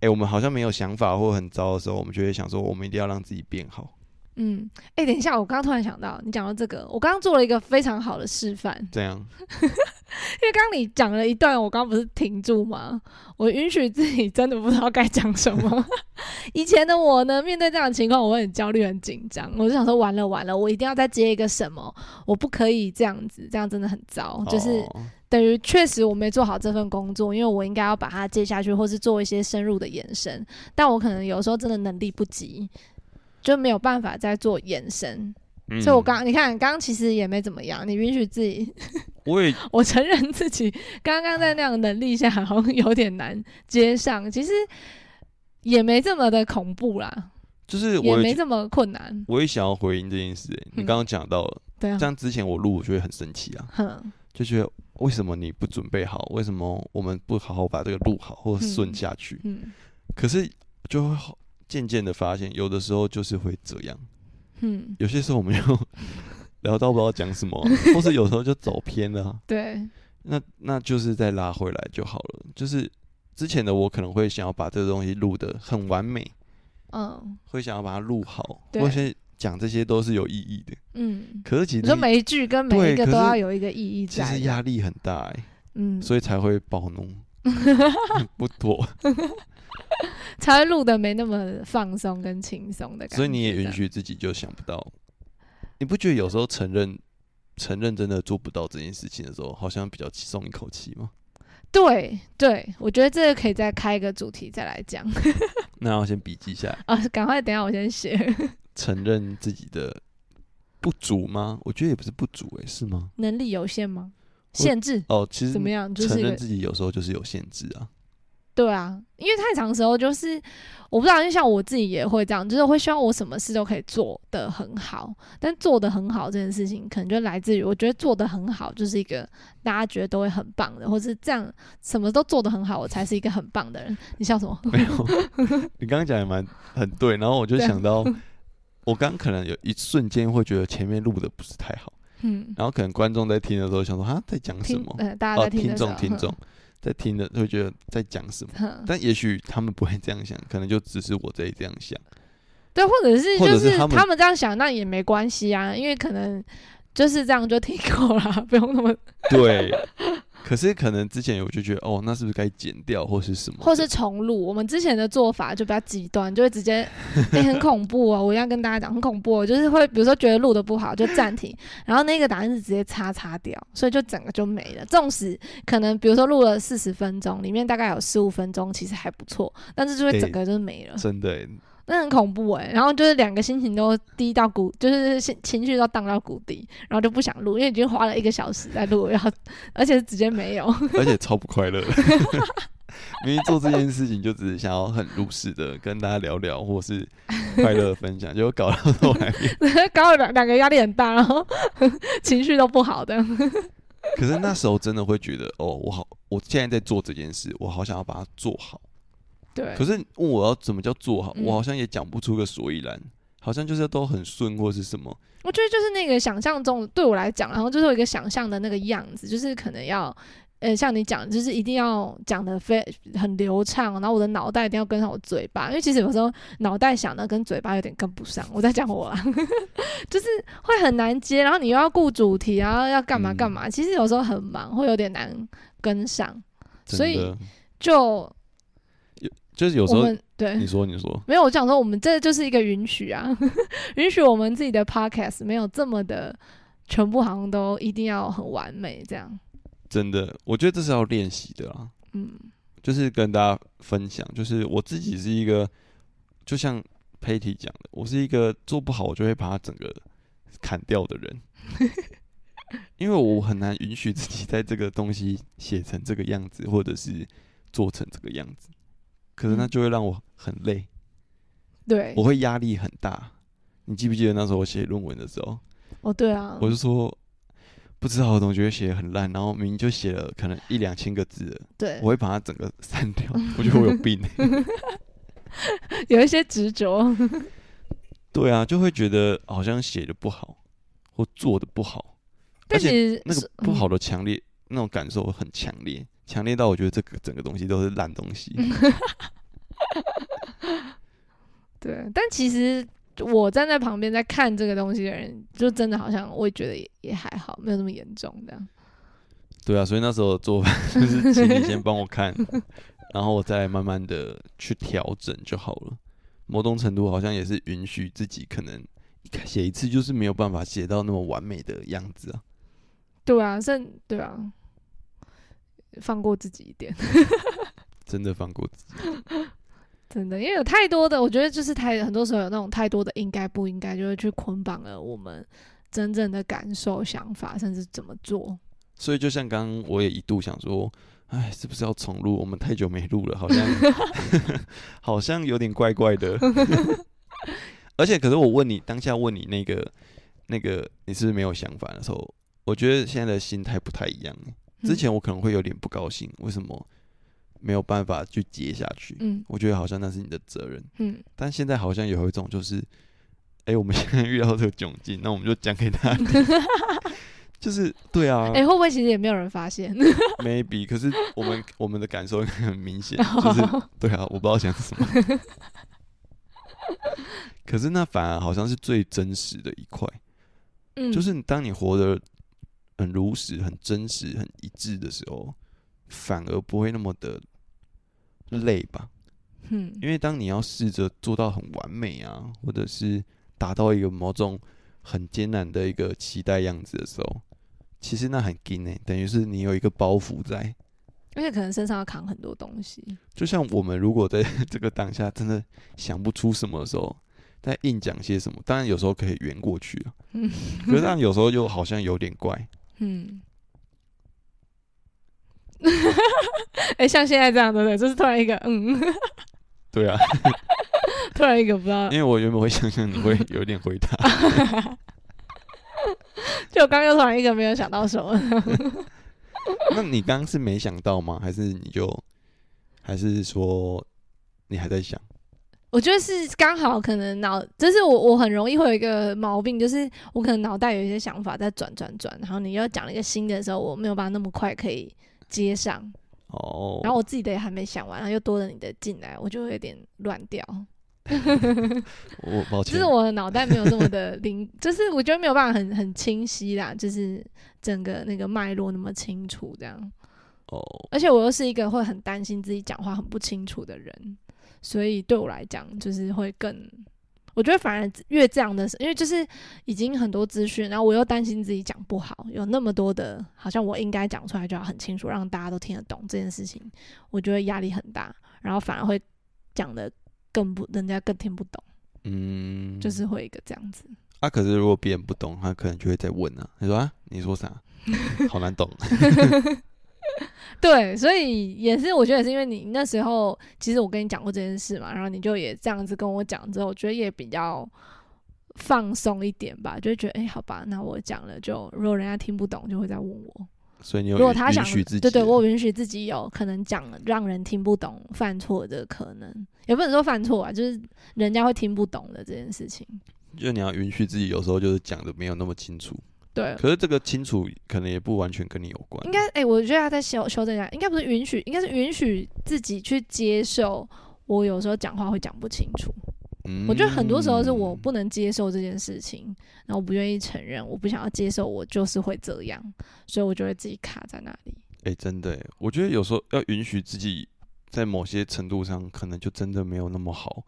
[SPEAKER 1] 哎、我们好像没有想法或很糟的时候，我们就会想说，我们一定要让自己变好。
[SPEAKER 2] 嗯。哎、等一下，我刚刚突然想到，你讲到这个，我刚刚做了一个非常好的示范，
[SPEAKER 1] 这样，
[SPEAKER 2] 因为刚刚你讲了一段，我刚刚不是停住吗？我允许自己真的不知道该讲什么。以前的我呢，面对这样的情况，我会很焦虑、很紧张，我就想说，完了完了，我一定要再接一个什么，我不可以这样子，这样真的很糟，就是。
[SPEAKER 1] 哦
[SPEAKER 2] 等于确实我没做好这份工作，因为我应该要把它接下去，或是做一些深入的延伸，但我可能有时候真的能力不及，就没有办法再做延伸。
[SPEAKER 1] 嗯
[SPEAKER 2] 所以我刚你看，刚刚其实也没怎么样，你允许自己，
[SPEAKER 1] 我也
[SPEAKER 2] 我承认自己刚刚在那样的能力下好像有点难接上，其实也没这么的恐怖啦，
[SPEAKER 1] 就是也
[SPEAKER 2] 没这么困难，
[SPEAKER 1] 我也想要回应这件事、欸。你
[SPEAKER 2] 嗯
[SPEAKER 1] 刚刚讲到了，
[SPEAKER 2] 对啊，
[SPEAKER 1] 像之前我录，我就会很生气啊，
[SPEAKER 2] 哼，
[SPEAKER 1] 就觉得为什么你不准备好？为什么我们不好好把这个录好或顺
[SPEAKER 2] 嗯
[SPEAKER 1] 下去？
[SPEAKER 2] 嗯
[SPEAKER 1] 可是就会好渐渐的发现，有的时候就是会这样。
[SPEAKER 2] 嗯，
[SPEAKER 1] 有些时候我们又聊到不知道讲什么啊，或是有时候就走偏了啊、
[SPEAKER 2] 对，
[SPEAKER 1] 那那就是再拉回来就好了。就是之前的我可能会想要把这个东西录得很完美，
[SPEAKER 2] 嗯
[SPEAKER 1] 会想要把它录好，或是讲这些都是有意义的。
[SPEAKER 2] 嗯。
[SPEAKER 1] 可是其实
[SPEAKER 2] 你说每一句跟每一个都要有一个意义
[SPEAKER 1] 其
[SPEAKER 2] 在其，
[SPEAKER 1] 实压力很大哎、
[SPEAKER 2] 嗯，
[SPEAKER 1] 所以才会暴怒，不妥。
[SPEAKER 2] 才会录的没那么放松跟轻松的感觉。
[SPEAKER 1] 所以你也允许自己就想不到，你不觉得有时候承认承认真的做不到这件事情的时候，好像比较松一口气吗？
[SPEAKER 2] 对对，我觉得这个可以再开一个主题再来讲
[SPEAKER 1] 那我先笔记下来，
[SPEAKER 2] 啊！赶快，等一下我先写。
[SPEAKER 1] 承认自己的不足吗？我觉得也不是不足、欸，是吗？
[SPEAKER 2] 能力有限吗？限制
[SPEAKER 1] 哦，其实
[SPEAKER 2] 怎么样？就是
[SPEAKER 1] 承认自己有时候就是有限制啊。
[SPEAKER 2] 对啊，因为太长时候就是我不知道，就像我自己也会这样，就是会希望我什么事都可以做得很好，但做得很好这件事情，可能就来自于我觉得做得很好就是一个大家觉得都会很棒的，或是这样什么都做得很好，我才是一个很棒的人。你笑什么？
[SPEAKER 1] 没有，你刚刚讲也蛮很对，然后我就想到，我刚可能有一瞬间会觉得前面录的不是太好，
[SPEAKER 2] 嗯，
[SPEAKER 1] 然后可能观众在听的时候想说，啊，在讲什么？
[SPEAKER 2] 呃，大家
[SPEAKER 1] 哦，
[SPEAKER 2] 在听
[SPEAKER 1] 众听众在听的会觉得在讲什么？但也许他们不会这样想，可能就只是我在这样想。
[SPEAKER 2] 对，或者是就是
[SPEAKER 1] 他们
[SPEAKER 2] 他们这样想，那也没关系啊，因为可能就是这样就听够了，不用那么，
[SPEAKER 1] 对。可是可能之前我就觉得，哦，那是不是该剪掉或是什么？
[SPEAKER 2] 或是重录。我们之前的做法就比较极端，就会直接，哎、很恐怖哦！我要跟大家讲，很恐怖、哦，就是会比如说觉得录的不好就暂停，然后那个答案是直接叉叉掉，所以就整个就没了。纵使可能比如说录了四十分钟，里面大概有十五分钟其实还不错，但是就会整个就没了。
[SPEAKER 1] 真的欸，
[SPEAKER 2] 那很恐怖哎、然后就是两个心情都低到谷，就是心情绪都荡到谷底，然后就不想录，因为已经花了一个小时在录，然后而且直接没有。
[SPEAKER 1] 而且超不快乐的。明明做这件事情就只是想要很入世的跟大家聊聊，或是快乐的分享，结果搞到后来。
[SPEAKER 2] 搞了两两个压力很大，然后情绪都不好的。
[SPEAKER 1] 可是那时候真的会觉得，哦，我好，我现在在做这件事，我好想要把它做好。
[SPEAKER 2] 对
[SPEAKER 1] 可，是问我要怎么叫做好，
[SPEAKER 2] 嗯
[SPEAKER 1] 我好像也讲不出个所以然，好像就是都很顺或是什么。
[SPEAKER 2] 我觉得就是那个想象中，对我来讲，然后就是有一个想象的那个样子，就是可能要。呃，像你讲，就是一定要讲的非很流畅，然后我的脑袋一定要跟上我嘴巴，因为其实有时候脑袋想的跟嘴巴有点跟不上。我在讲我啦，就是会很难接，然后你又要顾主题，然后要干嘛
[SPEAKER 1] 嗯
[SPEAKER 2] 干嘛，其实有时候很忙，会有点难跟上。所以就
[SPEAKER 1] 就是有时候
[SPEAKER 2] 对。
[SPEAKER 1] 你说你说，
[SPEAKER 2] 没有，我想说，我们这就是一个允许啊，允许我们自己的 podcast 没有这么的全部好像都一定要很完美这样。
[SPEAKER 1] 真的，我觉得这是要练习的啦。
[SPEAKER 2] 嗯，
[SPEAKER 1] 就是跟大家分享，就是我自己是一个，就像 Patty 讲的，我是一个做不好我就会把它整个砍掉的人，因为我很难允许自己在这个东西写成这个样子，或者是做成这个样子，可是那
[SPEAKER 2] 嗯。
[SPEAKER 1] 就会让我很累，
[SPEAKER 2] 对，
[SPEAKER 1] 我会压力很大。你记不记得那时候我写论文的时候，
[SPEAKER 2] 哦，对啊，
[SPEAKER 1] 我就说不知道我总觉得写的很烂，然后明明就写了可能一两千个字了，
[SPEAKER 2] 对。
[SPEAKER 1] 我，会把它整个删掉，我觉得我有病、欸。
[SPEAKER 2] 有一些执着，
[SPEAKER 1] 对啊，就会觉得好像写的不好，或做的不好，而且
[SPEAKER 2] 但是
[SPEAKER 1] 那个不好的强烈、那种感受很强烈，强烈到我觉得这个整个东西都是烂东西。
[SPEAKER 2] 对，但其实我站在旁边在看这个东西的人，就真的好像我也觉得也也还好，没有那么严重这样。
[SPEAKER 1] 对啊，所以那时候的做法就是请你先帮我看，然后我再慢慢的去调整就好了。某种程度好像也是允许自己可能写一次就是没有办法写到那么完美的样子啊。
[SPEAKER 2] 对啊，甚对啊，放过自己一点。
[SPEAKER 1] 真的放过自己，
[SPEAKER 2] 真的，因为有太多的，我觉得就是太很多时候有那种太多的应该不应该，就会去捆绑了我们真正的感受、想法，甚至怎么做。
[SPEAKER 1] 所以就像刚刚我也一度想说，哎，是不是要重录？我们太久没录了，好像 好像有点怪怪的。而且，可是我问你，当下问你那个那个你是不是没有想法的时候，我觉得现在的心态不太一样欸。之前我可能会有点不高兴，为什么没有办法去接下去？
[SPEAKER 2] 嗯
[SPEAKER 1] 我觉得好像那是你的责任，
[SPEAKER 2] 嗯，
[SPEAKER 1] 但现在好像有一种就是，哎、我们现在遇到这个窘境，那我们就讲给他听。就是对啊，
[SPEAKER 2] 哎、会不会其实也没有人发现
[SPEAKER 1] ？maybe，可是我们我们的感受很明显，就是对啊，我不知道讲什么。可是那反而好像是最真实的一块，
[SPEAKER 2] 嗯，
[SPEAKER 1] 就是你当你活得很如实、很真实、很一致的时候，反而不会那么的累吧？
[SPEAKER 2] 嗯
[SPEAKER 1] 因为当你要试着做到很完美啊，或者是达到一个某种很艰难的一个期待样子的时候，其实那很紧诶、等于是你有一个包袱在。
[SPEAKER 2] 而且可能身上要扛很多东西。
[SPEAKER 1] 就像我们如果在 这个当下真的想不出什么的时候，在硬讲些什么，当然有时候可以圆过去啊，
[SPEAKER 2] 嗯
[SPEAKER 1] 可是但有时候又好像有点怪。
[SPEAKER 2] 嗯。哎、像现在这样，对不对？就是突然一个，嗯，
[SPEAKER 1] 对啊，
[SPEAKER 2] 突然一个不知道
[SPEAKER 1] 因，为我原本会想象你会有点回答，
[SPEAKER 2] 就我刚刚又突然一个没有想到什么。
[SPEAKER 1] 那你刚刚是没想到吗？还是你就，还是说你还在想？
[SPEAKER 2] 我觉得是刚好可能脑，就是我我很容易会有一个毛病，就是我可能脑袋有一些想法在转转转，然后你要讲一个新的时候，我没有办法那么快可以接上，
[SPEAKER 1] 哦，
[SPEAKER 2] 然后我自己的也还没想完，然后又多了你的进来，我就会有点乱掉。
[SPEAKER 1] 我抱歉
[SPEAKER 2] 就是，我的脑袋没有这么的灵，就是我觉得没有办法很很清晰啦，就是整个那个脉络那么清楚这样。
[SPEAKER 1] 哦，
[SPEAKER 2] 而且我又是一个会很担心自己讲话很不清楚的人，所以对我来讲就是会更，我觉得反而越这样的，因为就是已经很多资讯，然后我又担心自己讲不好，有那么多的，好像我应该讲出来就要很清楚，让大家都听得懂这件事情，我觉得压力很大，然后反而会讲的更不，人家更听不懂，
[SPEAKER 1] 嗯，
[SPEAKER 2] 就是会一个这样子。
[SPEAKER 1] 啊，可是如果别人不懂，他可能就会再问啊，你说啊，你说啥？好难懂。
[SPEAKER 2] 对，所以也是，我觉得也是因为你那时候，其实我跟你讲过这件事嘛，然后你就也这样子跟我讲之后，我觉得也比较放松一点吧，就觉得，哎、好吧，那我讲了就，如果人家听不懂，就会再问我。
[SPEAKER 1] 所以你有
[SPEAKER 2] 如果他想
[SPEAKER 1] 允许自己，
[SPEAKER 2] 对对，我允许自己有可能讲让人听不懂、犯错的可能，也不能说犯错啊，就是人家会听不懂的这件事情。
[SPEAKER 1] 就你要允许自己有时候就是讲的没有那么清楚，
[SPEAKER 2] 对，
[SPEAKER 1] 可是这个清楚可能也不完全跟你有关
[SPEAKER 2] 应。该哎、我觉得他在修修正一下，应该不是允许，应该是允许自己去接受。我有时候讲话会讲不清楚，
[SPEAKER 1] 嗯
[SPEAKER 2] 我觉得很多时候是我不能接受这件事情，然后我不愿意承认，我不想要接受，我就是会这样，所以我就会自己卡在那里。
[SPEAKER 1] 哎、真的耶，我觉得有时候要允许自己在某些程度上，可能就真的没有那么好。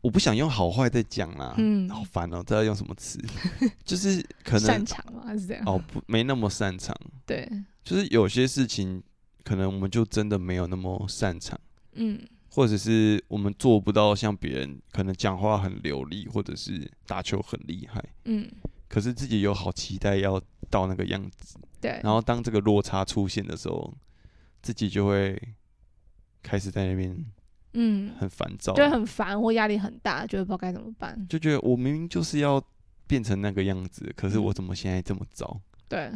[SPEAKER 1] 我不想用好坏在讲啦，
[SPEAKER 2] 嗯
[SPEAKER 1] 好烦哦、知道用什么词？就是可能
[SPEAKER 2] 擅长吗？还是这样？
[SPEAKER 1] 哦，不，没那么擅长。
[SPEAKER 2] 对，
[SPEAKER 1] 就是有些事情，可能我们就真的没有那么擅长，
[SPEAKER 2] 嗯
[SPEAKER 1] 或者是我们做不到像别人可能讲话很流利，或者是打球很厉害，
[SPEAKER 2] 嗯，
[SPEAKER 1] 可是自己有好期待要到那个样子。
[SPEAKER 2] 对，
[SPEAKER 1] 然后当这个落差出现的时候，自己就会开始在那边
[SPEAKER 2] 嗯，
[SPEAKER 1] 很烦躁，
[SPEAKER 2] 就很烦或压力很大，就会不知道该怎么办。
[SPEAKER 1] 就觉得我明明就是要变成那个样子，可是
[SPEAKER 2] 嗯。
[SPEAKER 1] 我怎么现在这么糟？
[SPEAKER 2] 对，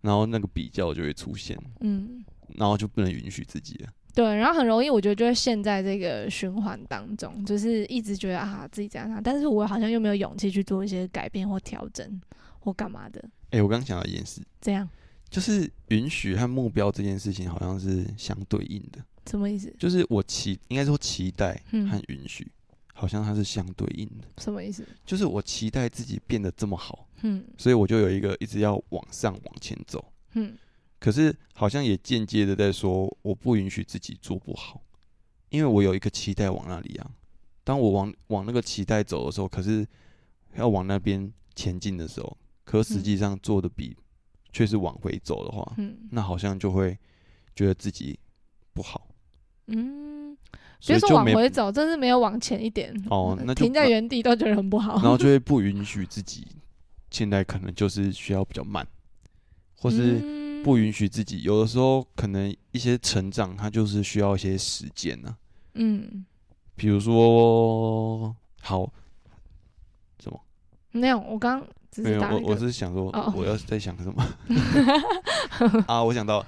[SPEAKER 1] 然后那个比较就会出现，
[SPEAKER 2] 嗯。
[SPEAKER 1] 然后就不能允许自己了。
[SPEAKER 2] 对，然后很容易，我觉得就会陷在这个循环当中，就是一直觉得啊自己这样，但是我好像又没有勇气去做一些改变或调整或干嘛的，
[SPEAKER 1] 哎、我刚想到一件事，
[SPEAKER 2] 这样？
[SPEAKER 1] 就是允许和目标这件事情好像是相对应的，
[SPEAKER 2] 什么意思？
[SPEAKER 1] 就是我期应该说期待
[SPEAKER 2] 嗯
[SPEAKER 1] 和允许，好像它是相对应的。
[SPEAKER 2] 什么意思？
[SPEAKER 1] 就是我期待自己变得这么好，
[SPEAKER 2] 嗯
[SPEAKER 1] 所以我就有一个一直要往上往前走。
[SPEAKER 2] 嗯
[SPEAKER 1] 可是好像也间接的在说，我不允许自己做不好，因为我有一个期待往那里啊。当我往往那个期待走的时候，可是要往那边前进的时候，可实际上做的比却是往回走的话，
[SPEAKER 2] 嗯
[SPEAKER 1] 那好像就会觉得自己不好，
[SPEAKER 2] 嗯，别说
[SPEAKER 1] 所以就没
[SPEAKER 2] 往回走，真是没有往前一点。
[SPEAKER 1] 哦那
[SPEAKER 2] 停在原地都觉得很不好。
[SPEAKER 1] 然后就会不允许 自己现在可能就是需要比较慢，或是
[SPEAKER 2] 嗯。
[SPEAKER 1] 不允许自己有的时候可能一些成长，它就是需要一些时间呢、
[SPEAKER 2] 嗯，
[SPEAKER 1] 比如说，好什么，
[SPEAKER 2] 没有，我刚
[SPEAKER 1] 没有，我我
[SPEAKER 2] 是
[SPEAKER 1] 想说
[SPEAKER 2] 哦，
[SPEAKER 1] 我要在想什么。啊？我想到，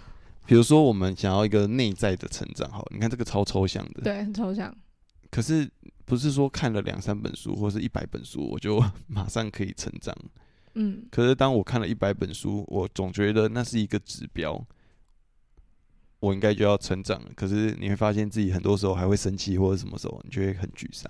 [SPEAKER 1] 比如说我们想要一个内在的成长，好，你看这个超抽象的，
[SPEAKER 2] 对很抽象，
[SPEAKER 1] 可是不是说看了两三本书或是一百本书，我就马上可以成长。
[SPEAKER 2] 嗯
[SPEAKER 1] 可是当我看了一百本书，我总觉得那是一个指标，我应该就要成长了。可是你会发现自己很多时候还会生气，或者什么时候你就会很沮丧。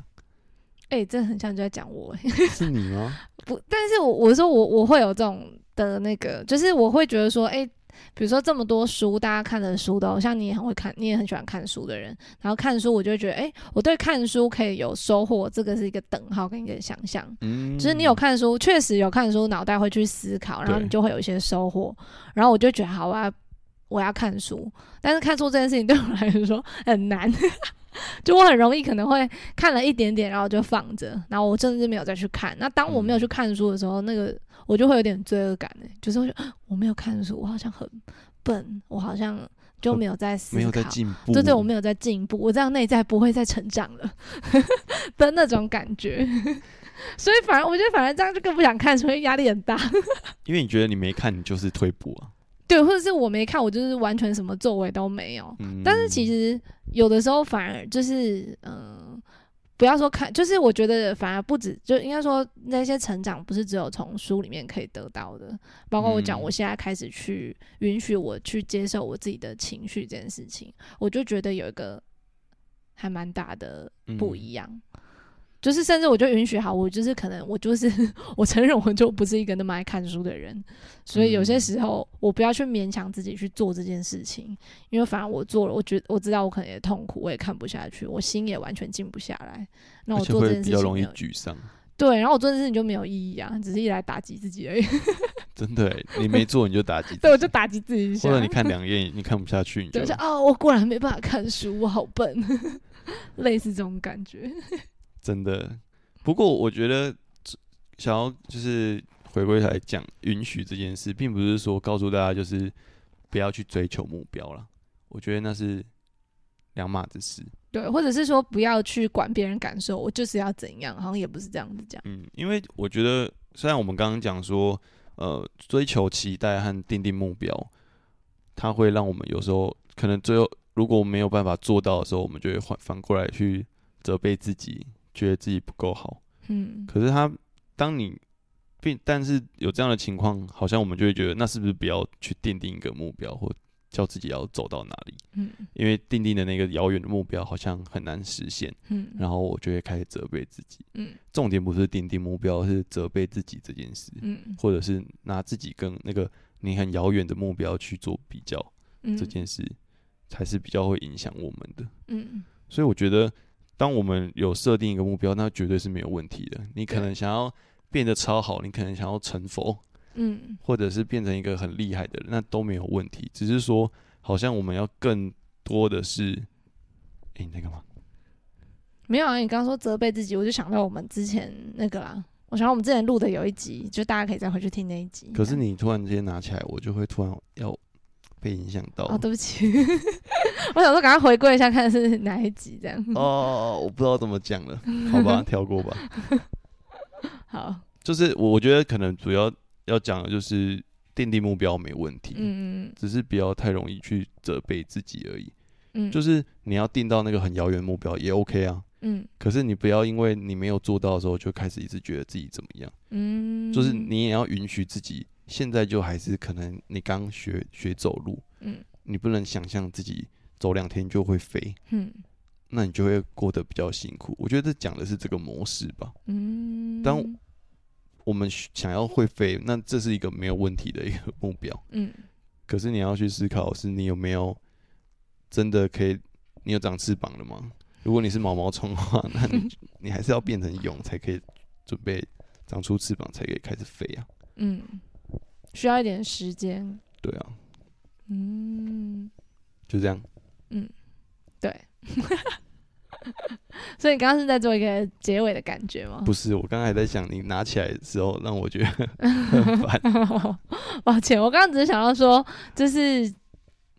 [SPEAKER 2] 哎、这很像就在讲我、欸，
[SPEAKER 1] 是你吗？
[SPEAKER 2] 不，但是我我说我我会有这种的那个，就是我会觉得说，哎、比如说这么多书，大家看的书都像你也很会看，你也很喜欢看书的人，然后看书我就觉得，哎、我对看书可以有收获，这个是一个等号跟一个想象。
[SPEAKER 1] 嗯，
[SPEAKER 2] 就是你有看书，确实有看书，脑袋会去思考，然后你就会有一些收获，然后我就觉得好我要我要看书，但是看书这件事情对我来说很难，就我很容易可能会看了一点点，然后就放着，然后我甚至没有再去看。那当我没有去看书的时候，那个我就会有点罪恶感呢、就是我没有看书，我好像很笨，我好像就没有在思考，
[SPEAKER 1] 没有在进步。
[SPEAKER 2] 对对，我没有在进步，我这样内在不会再成长了 的那种感觉。所以反而我觉得反而这样就更不想看，所以压力很大。
[SPEAKER 1] 因为你觉得你没看，你就是退步啊。
[SPEAKER 2] 对，或者是我没看，我就是完全什么作为都没有。
[SPEAKER 1] 嗯，
[SPEAKER 2] 但是其实有的时候反而就是，嗯、不要说看，就是我觉得反而不止，就应该说那些成长不是只有从书里面可以得到的，包括我讲，
[SPEAKER 1] 嗯
[SPEAKER 2] 我现在开始去允许我去接受我自己的情绪这件事情，我就觉得有一个还蛮大的
[SPEAKER 1] 嗯
[SPEAKER 2] 不一样。就是甚至我就允许好，我就是可能我就是我承认我就不是一个那么爱看书的人，所以有些
[SPEAKER 1] 嗯
[SPEAKER 2] 时候我不要去勉强自己去做这件事情，因为反而我做了，我觉得我知道我可能也痛苦，我也看不下去，我心也完全静不下来。那我做这件
[SPEAKER 1] 事情比较容易沮丧。
[SPEAKER 2] 对，然后我做这件事情就没有意义啊，只是一来打击自己而已。
[SPEAKER 1] 真的欸，你没做你就打击
[SPEAKER 2] 对，我就打击自己一下。
[SPEAKER 1] 或者你看两页你看不下去，你就
[SPEAKER 2] 对，就哦，我果然没办法看书，我好笨，类似这种感觉。
[SPEAKER 1] 真的。不过我觉得想要就是回归来讲允许这件事，并不是说告诉大家就是不要去追求目标了。我觉得那是两码子事。
[SPEAKER 2] 对，或者是说不要去管别人感受，我就是要怎样，好像也不是这样子讲。
[SPEAKER 1] 嗯，因为我觉得虽然我们刚刚讲说，呃，追求期待和定定目标，它会让我们有时候可能最后如果没有办法做到的时候，我们就会反反过来去责备自己，觉得自己不够好。
[SPEAKER 2] 嗯，
[SPEAKER 1] 可是他，当你并但是有这样的情况，好像我们就会觉得，那是不是不要去定定一个目标，或叫自己要走到哪里？
[SPEAKER 2] 嗯
[SPEAKER 1] 因为定定的那个遥远的目标好像很难实现，
[SPEAKER 2] 嗯
[SPEAKER 1] 然后我就会开始责备自己。
[SPEAKER 2] 嗯
[SPEAKER 1] 重点不是定定目标，是责备自己这件事，
[SPEAKER 2] 嗯
[SPEAKER 1] 或者是拿自己跟那个你很遥远的目标去做比较，
[SPEAKER 2] 嗯，
[SPEAKER 1] 这件事才是比较会影响我们的。
[SPEAKER 2] 嗯
[SPEAKER 1] 所以我觉得，当我们有设定一个目标，那绝对是没有问题的。你可能想要变得超好，你可能想要成佛，
[SPEAKER 2] 嗯
[SPEAKER 1] 或者是变成一个很厉害的人，那都没有问题。只是说，好像我们要更多的是，诶、你在干嘛？
[SPEAKER 2] 没有啊，你刚刚说责备自己，我就想到我们之前那个啦。我想到我们之前录的有一集，就大家可以再回去听那一集。
[SPEAKER 1] 可是你突然之间拿起来，我就会突然要被影响到。
[SPEAKER 2] 哦，对不起，我想说赶快回归一下，看是哪一集这样。
[SPEAKER 1] 哦，我不知道怎么讲了，好吧，跳过吧。
[SPEAKER 2] 好，
[SPEAKER 1] 就是我我觉得可能主要要讲的就是定定目标没问题，
[SPEAKER 2] 嗯
[SPEAKER 1] 只是不要太容易去责备自己而已。
[SPEAKER 2] 嗯，
[SPEAKER 1] 就是你要定到那个很遥远目标也 OK 啊，
[SPEAKER 2] 嗯
[SPEAKER 1] 可是你不要因为你没有做到的时候就开始一直觉得自己怎么样，
[SPEAKER 2] 嗯，
[SPEAKER 1] 就是你也要允许自己现在就还是可能你刚学学走路，
[SPEAKER 2] 嗯
[SPEAKER 1] 你不能想象自己走两天就会飞，
[SPEAKER 2] 嗯
[SPEAKER 1] 那你就会过得比较辛苦。我觉得这讲的是这个模式吧。
[SPEAKER 2] 嗯，
[SPEAKER 1] 当我们想要会飞，那这是一个没有问题的一个目标。
[SPEAKER 2] 嗯
[SPEAKER 1] 可是你要去思考，是你有没有真的可以，你有长翅膀了吗？如果你是毛毛虫的话，那你你还是要变成蛹才可以准备长出翅膀，才可以开始飞啊。
[SPEAKER 2] 嗯，需要一点时间。
[SPEAKER 1] 对啊，
[SPEAKER 2] 嗯，
[SPEAKER 1] 就这样。
[SPEAKER 2] 嗯对。所以你刚刚是在做一个结尾的感觉吗？
[SPEAKER 1] 不是，我刚才还在想，你拿起来的时候让我觉得 很烦。
[SPEAKER 2] 抱歉，我刚刚只是想要说，就是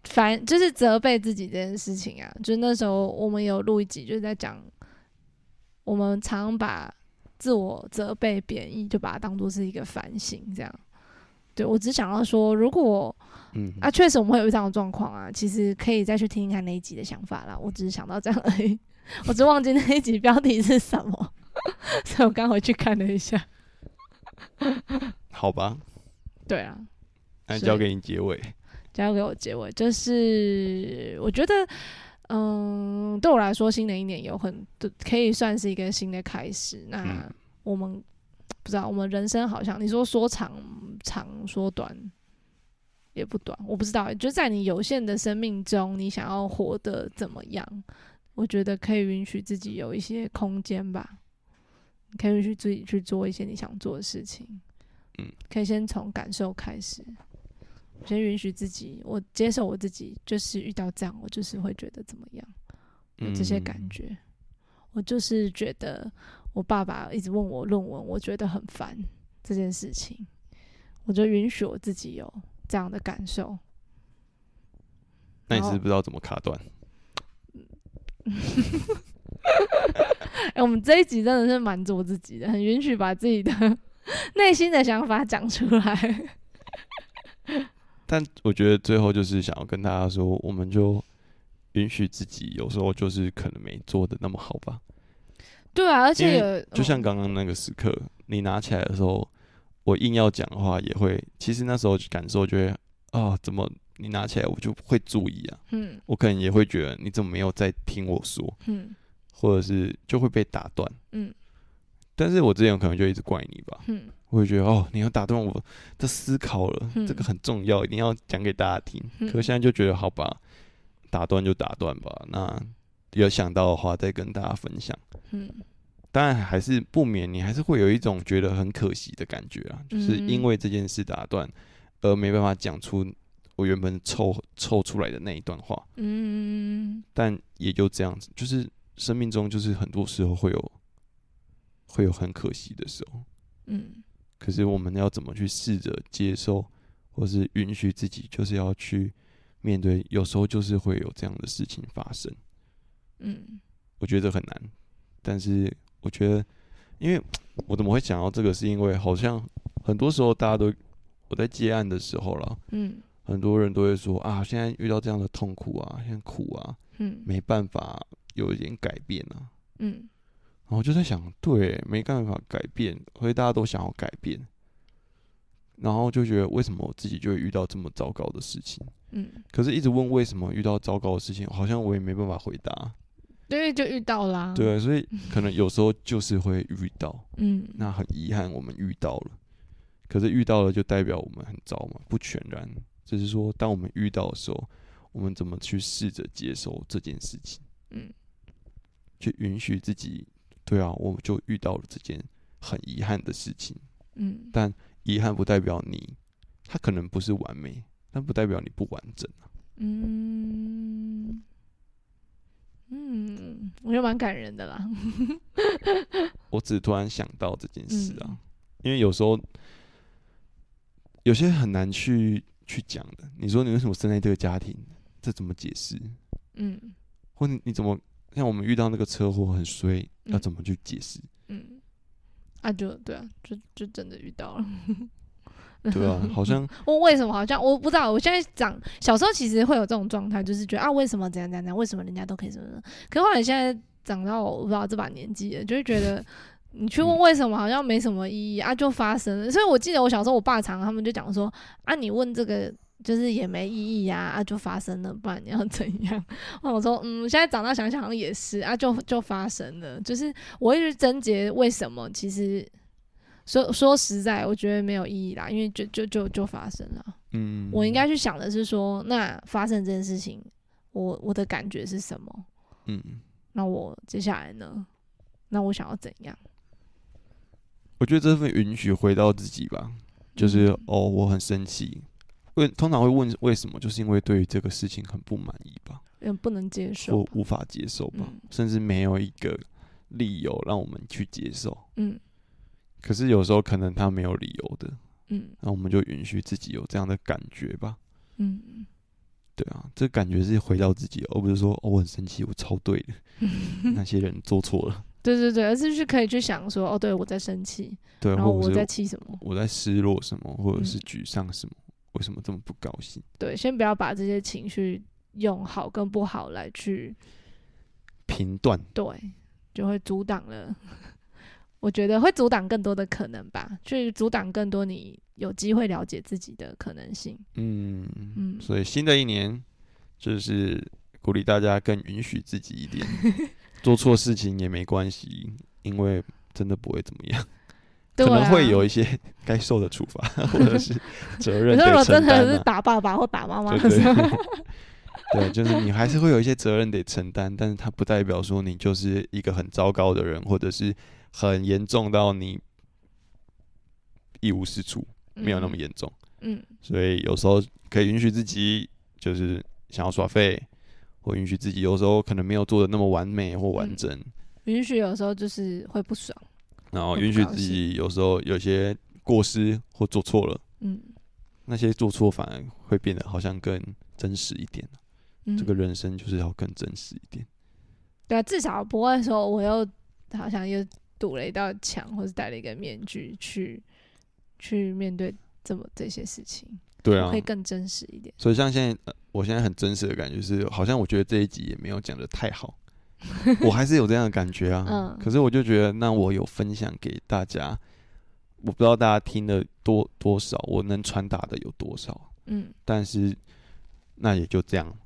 [SPEAKER 2] 烦，就是责备自己这件事情啊。就是那时候我们有录一集，就是在讲，我们常把自我责备贬义，就把它当做是一个反省，这样。对我只想要说，如果
[SPEAKER 1] 嗯，
[SPEAKER 2] 啊，确实我们会有这样的状况啊，其实可以再去听听看那一集的想法啦。我只是想到这样而已，我只忘记那一集标题是什么，所以我刚回去看了一下。
[SPEAKER 1] 好吧，
[SPEAKER 2] 对啊，
[SPEAKER 1] 那交给你结尾。
[SPEAKER 2] 交给我结尾，就是我觉得，嗯，对我来说，新的一年有很多可以算是一个新的开始。那
[SPEAKER 1] 嗯
[SPEAKER 2] 我们不知道，我们人生好像你说说长长，说短也不短，我不知道。就在你有限的生命中，你想要活得怎么样？我觉得可以允许自己有一些空间吧，你可以允许自己去做一些你想做的事情。
[SPEAKER 1] 嗯，
[SPEAKER 2] 可以先从感受开始。先允许自己，我接受我自己，就是遇到这样，我就是会觉得怎么样，有这些感
[SPEAKER 1] 嗯
[SPEAKER 2] 觉。我就是觉得我爸爸一直问我论文，我觉得很烦这件事情，我就允许我自己有这样的感受。
[SPEAKER 1] 那你是不知道怎么卡断？
[SPEAKER 2] 哎、我们这一集真的是蛮做自己的，很允许把自己的 内心的想法讲出来。
[SPEAKER 1] 但我觉得最后就是想要跟大家说，我们就允许自己有时候就是可能没做的那么好吧。
[SPEAKER 2] 对啊，而且有
[SPEAKER 1] 就像
[SPEAKER 2] 嗯
[SPEAKER 1] 刚刚那个时刻，你拿起来的时候，我硬要讲的话，也会其实那时候感受就会啊，怎么你拿起来我就会注意啊，
[SPEAKER 2] 嗯。
[SPEAKER 1] 我可能也会觉得你怎么没有在听我说，
[SPEAKER 2] 嗯。
[SPEAKER 1] 或者是就会被打断。
[SPEAKER 2] 嗯。
[SPEAKER 1] 但是我之前可能就一直怪你吧，
[SPEAKER 2] 嗯。
[SPEAKER 1] 我会觉得哦，你要打断我的思考了，
[SPEAKER 2] 嗯。
[SPEAKER 1] 这个很重要，一定要讲给大家听。
[SPEAKER 2] 嗯。
[SPEAKER 1] 可是现在就觉得好吧，打断就打断吧，那有想到的话再跟大家分享。
[SPEAKER 2] 嗯
[SPEAKER 1] 当然还是不免你还是会有一种觉得很可惜的感觉啊，就是
[SPEAKER 2] 嗯
[SPEAKER 1] 因为这件事打断，而没办法讲出我原本凑凑出来的那一段话。
[SPEAKER 2] 嗯
[SPEAKER 1] 但也就这样子，就是生命中就是很多时候会有会有很可惜的时候，
[SPEAKER 2] 嗯
[SPEAKER 1] 可是我们要怎么去试着接受，或是允许自己，就是要去面对，有时候就是会有这样的事情发生。
[SPEAKER 2] 嗯
[SPEAKER 1] 我觉得很难，但是我觉得，因为 我怎么会想到这个，是因为好像很多时候大家都我在接案的时候了，
[SPEAKER 2] 嗯
[SPEAKER 1] 很多人都会说啊，现在遇到这样的痛苦啊，现在苦啊，
[SPEAKER 2] 嗯
[SPEAKER 1] 没办法有一点改变啊。
[SPEAKER 2] 嗯
[SPEAKER 1] 然后就在想，对，没办法改变，所以大家都想要改变，然后就觉得为什么我自己就会遇到这么糟糕的事情？
[SPEAKER 2] 嗯，
[SPEAKER 1] 可是，一直问为什么遇到糟糕的事情，好像我也没办法回答。
[SPEAKER 2] 对，就遇到啦。，
[SPEAKER 1] 对，所以可能有时候就是会遇到，
[SPEAKER 2] 嗯
[SPEAKER 1] 那很遗憾我们遇到了，可是遇到了就代表我们很糟嘛？不全然，只是说当我们遇到的时候，我们怎么去试着接受这件事情，
[SPEAKER 2] 嗯
[SPEAKER 1] 去允许自己，对啊，我就遇到了这件很遗憾的事情。
[SPEAKER 2] 嗯
[SPEAKER 1] 但遗憾不代表你，它可能不是完美，但不代表你不完整啊。
[SPEAKER 2] 嗯嗯，我觉得蛮感人的啦。
[SPEAKER 1] 我只突然想到这件事啊，
[SPEAKER 2] 嗯
[SPEAKER 1] 因为有时候有些很难去去讲的。你说你为什么生在这个家庭，这怎么解释？
[SPEAKER 2] 嗯
[SPEAKER 1] 或你你怎么像我们遇到那个车祸很衰，要
[SPEAKER 2] 嗯
[SPEAKER 1] 怎么去解释？
[SPEAKER 2] 嗯，啊就对啊，就就真的遇到了。
[SPEAKER 1] 对啊，好像
[SPEAKER 2] 我为什么好像我不知道，我现在长小时候其实会有这种状态，就是觉得啊，为什么怎样怎样怎样，为什么人家都可以什么什么？可是后来现在长到我不知道这把年纪了，就会觉得你去问
[SPEAKER 1] 嗯
[SPEAKER 2] 为什么好像没什么意义啊，就发生了。所以我记得我小时候，我爸常他们就讲说啊，你问这个。就是也没意义呀、啊，就发生了，不然你要怎样？我说，嗯，现在长大想想好像也是啊，就就发生了。就是我一直贞洁为什么，其实说说实在，我觉得没有意义啦，因为就就就就发生了。
[SPEAKER 1] 嗯，
[SPEAKER 2] 我应该去想的是说，那发生这件事情，我我的感觉是什么？
[SPEAKER 1] 嗯，
[SPEAKER 2] 那我接下来呢？那我想要怎样？
[SPEAKER 1] 我觉得这份允许回到自己吧，就是、
[SPEAKER 2] 嗯
[SPEAKER 1] 哦，我很生气。问通常会问为什么，就是因为对于这个事情很不满意吧，
[SPEAKER 2] 嗯，不能接受
[SPEAKER 1] 或。无法接受吧，
[SPEAKER 2] 嗯
[SPEAKER 1] 甚至没有一个理由让我们去接受。
[SPEAKER 2] 嗯
[SPEAKER 1] 可是有时候可能他没有理由的，
[SPEAKER 2] 嗯
[SPEAKER 1] 那我们就允许自己有这样的感觉吧。
[SPEAKER 2] 嗯
[SPEAKER 1] 对啊，这感觉是回到自己，而不是说哦我很生气，我超对的，那些人做错了，
[SPEAKER 2] 对对对，而是去可以去想说，哦，对我在生气，
[SPEAKER 1] 对，
[SPEAKER 2] 然后我在气什么？
[SPEAKER 1] 我在失落什么，或者是
[SPEAKER 2] 嗯
[SPEAKER 1] 沮丧什么，为什么这么不高兴？
[SPEAKER 2] 对，先不要把这些情绪用好跟不好来去
[SPEAKER 1] 评断，
[SPEAKER 2] 对，就会阻挡了。我觉得会阻挡更多的可能吧，去阻挡更多你有机会了解自己的可能性。
[SPEAKER 1] 嗯
[SPEAKER 2] 嗯
[SPEAKER 1] 所以新的一年就是鼓励大家更允许自己一点，做错事情也没关系，因为真的不会怎么样，
[SPEAKER 2] 对
[SPEAKER 1] 可能会
[SPEAKER 2] 啊
[SPEAKER 1] 有一些 该受的处罚或者是责任
[SPEAKER 2] 有时候我真的是。打爸爸或打妈妈的时候，
[SPEAKER 1] 对，就是你还是会有一些责任得承担，但是它不代表说你就是一个很糟糕的人，或者是很严重到你一无是处，没有那么严重。
[SPEAKER 2] 嗯
[SPEAKER 1] 所以有时候可以允许自己就是想要耍废，或允许自己有时候可能没有做的那么完美或完
[SPEAKER 2] 嗯
[SPEAKER 1] 整，
[SPEAKER 2] 允许有时候就是会不爽。
[SPEAKER 1] 然后允许自己有时候有些过失或做错了，
[SPEAKER 2] 嗯
[SPEAKER 1] 那些做错反而会变得好像更真实一点。
[SPEAKER 2] 嗯，
[SPEAKER 1] 这个人生就是要更真实一点。
[SPEAKER 2] 对啊，至少不会说我又好像又堵了一道墙，或是戴了一个面具去去面对这么这些事情，
[SPEAKER 1] 对啊
[SPEAKER 2] 会，更真实一点。
[SPEAKER 1] 所以像现在，呃我现在很真实的感觉是，好像我觉得这一集也没有讲的太好，我还是有这样的感觉啊。
[SPEAKER 2] 嗯
[SPEAKER 1] 可是我就觉得，那我有分享给大家，我不知道大家听的多多少，我能传达的有多少。
[SPEAKER 2] 嗯
[SPEAKER 1] 但是那也就这样。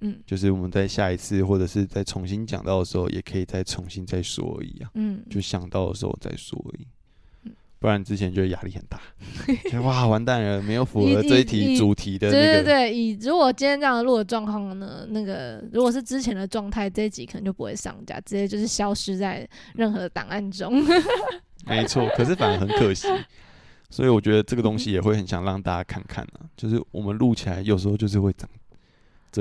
[SPEAKER 2] 嗯
[SPEAKER 1] 就是我们在下一次或者是再重新讲到的时候，也可以再重新再说一样啊。
[SPEAKER 2] 嗯，
[SPEAKER 1] 就想到的时候再说而已
[SPEAKER 2] 嗯。
[SPEAKER 1] 不然之前就压力很大，哇完蛋了，没有符合这一题主题的
[SPEAKER 2] 对对
[SPEAKER 1] 那个。
[SPEAKER 2] 对，以如果今天这样录的状况呢，那个如果是之前的状态，这一集可能就不会上架，直接就是消失在任何的档案中。
[SPEAKER 1] 没错，可是反而很可惜。所以我觉得这个东西也会很想让大家看看啊，就是我们录起来有时候就是会长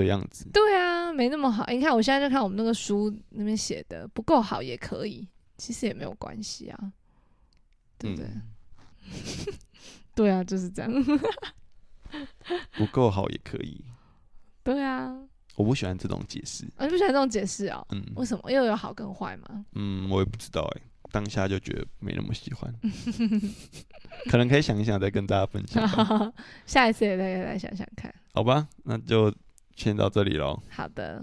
[SPEAKER 1] 这样子。
[SPEAKER 2] 对啊，没那么好。你看我现在就看我们那个书那边写的不够好也可以，其实也没有关系啊，对不对？
[SPEAKER 1] 嗯
[SPEAKER 2] 对啊，就是这样。
[SPEAKER 1] 不够好也可以。
[SPEAKER 2] 对啊，
[SPEAKER 1] 我不喜欢这种解释。
[SPEAKER 2] 啊，你不喜欢这种解释哦？
[SPEAKER 1] 嗯
[SPEAKER 2] 为什么？又有好跟坏吗？
[SPEAKER 1] 嗯，我也不知道哎、当下就觉得没那么喜欢，可能可以想一想再跟大家分享。
[SPEAKER 2] 下一次也再来想想看。
[SPEAKER 1] 好吧，那就先到这里喽，
[SPEAKER 2] 好的，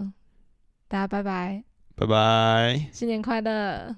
[SPEAKER 2] 大家拜拜，
[SPEAKER 1] 拜拜。
[SPEAKER 2] 新年快乐。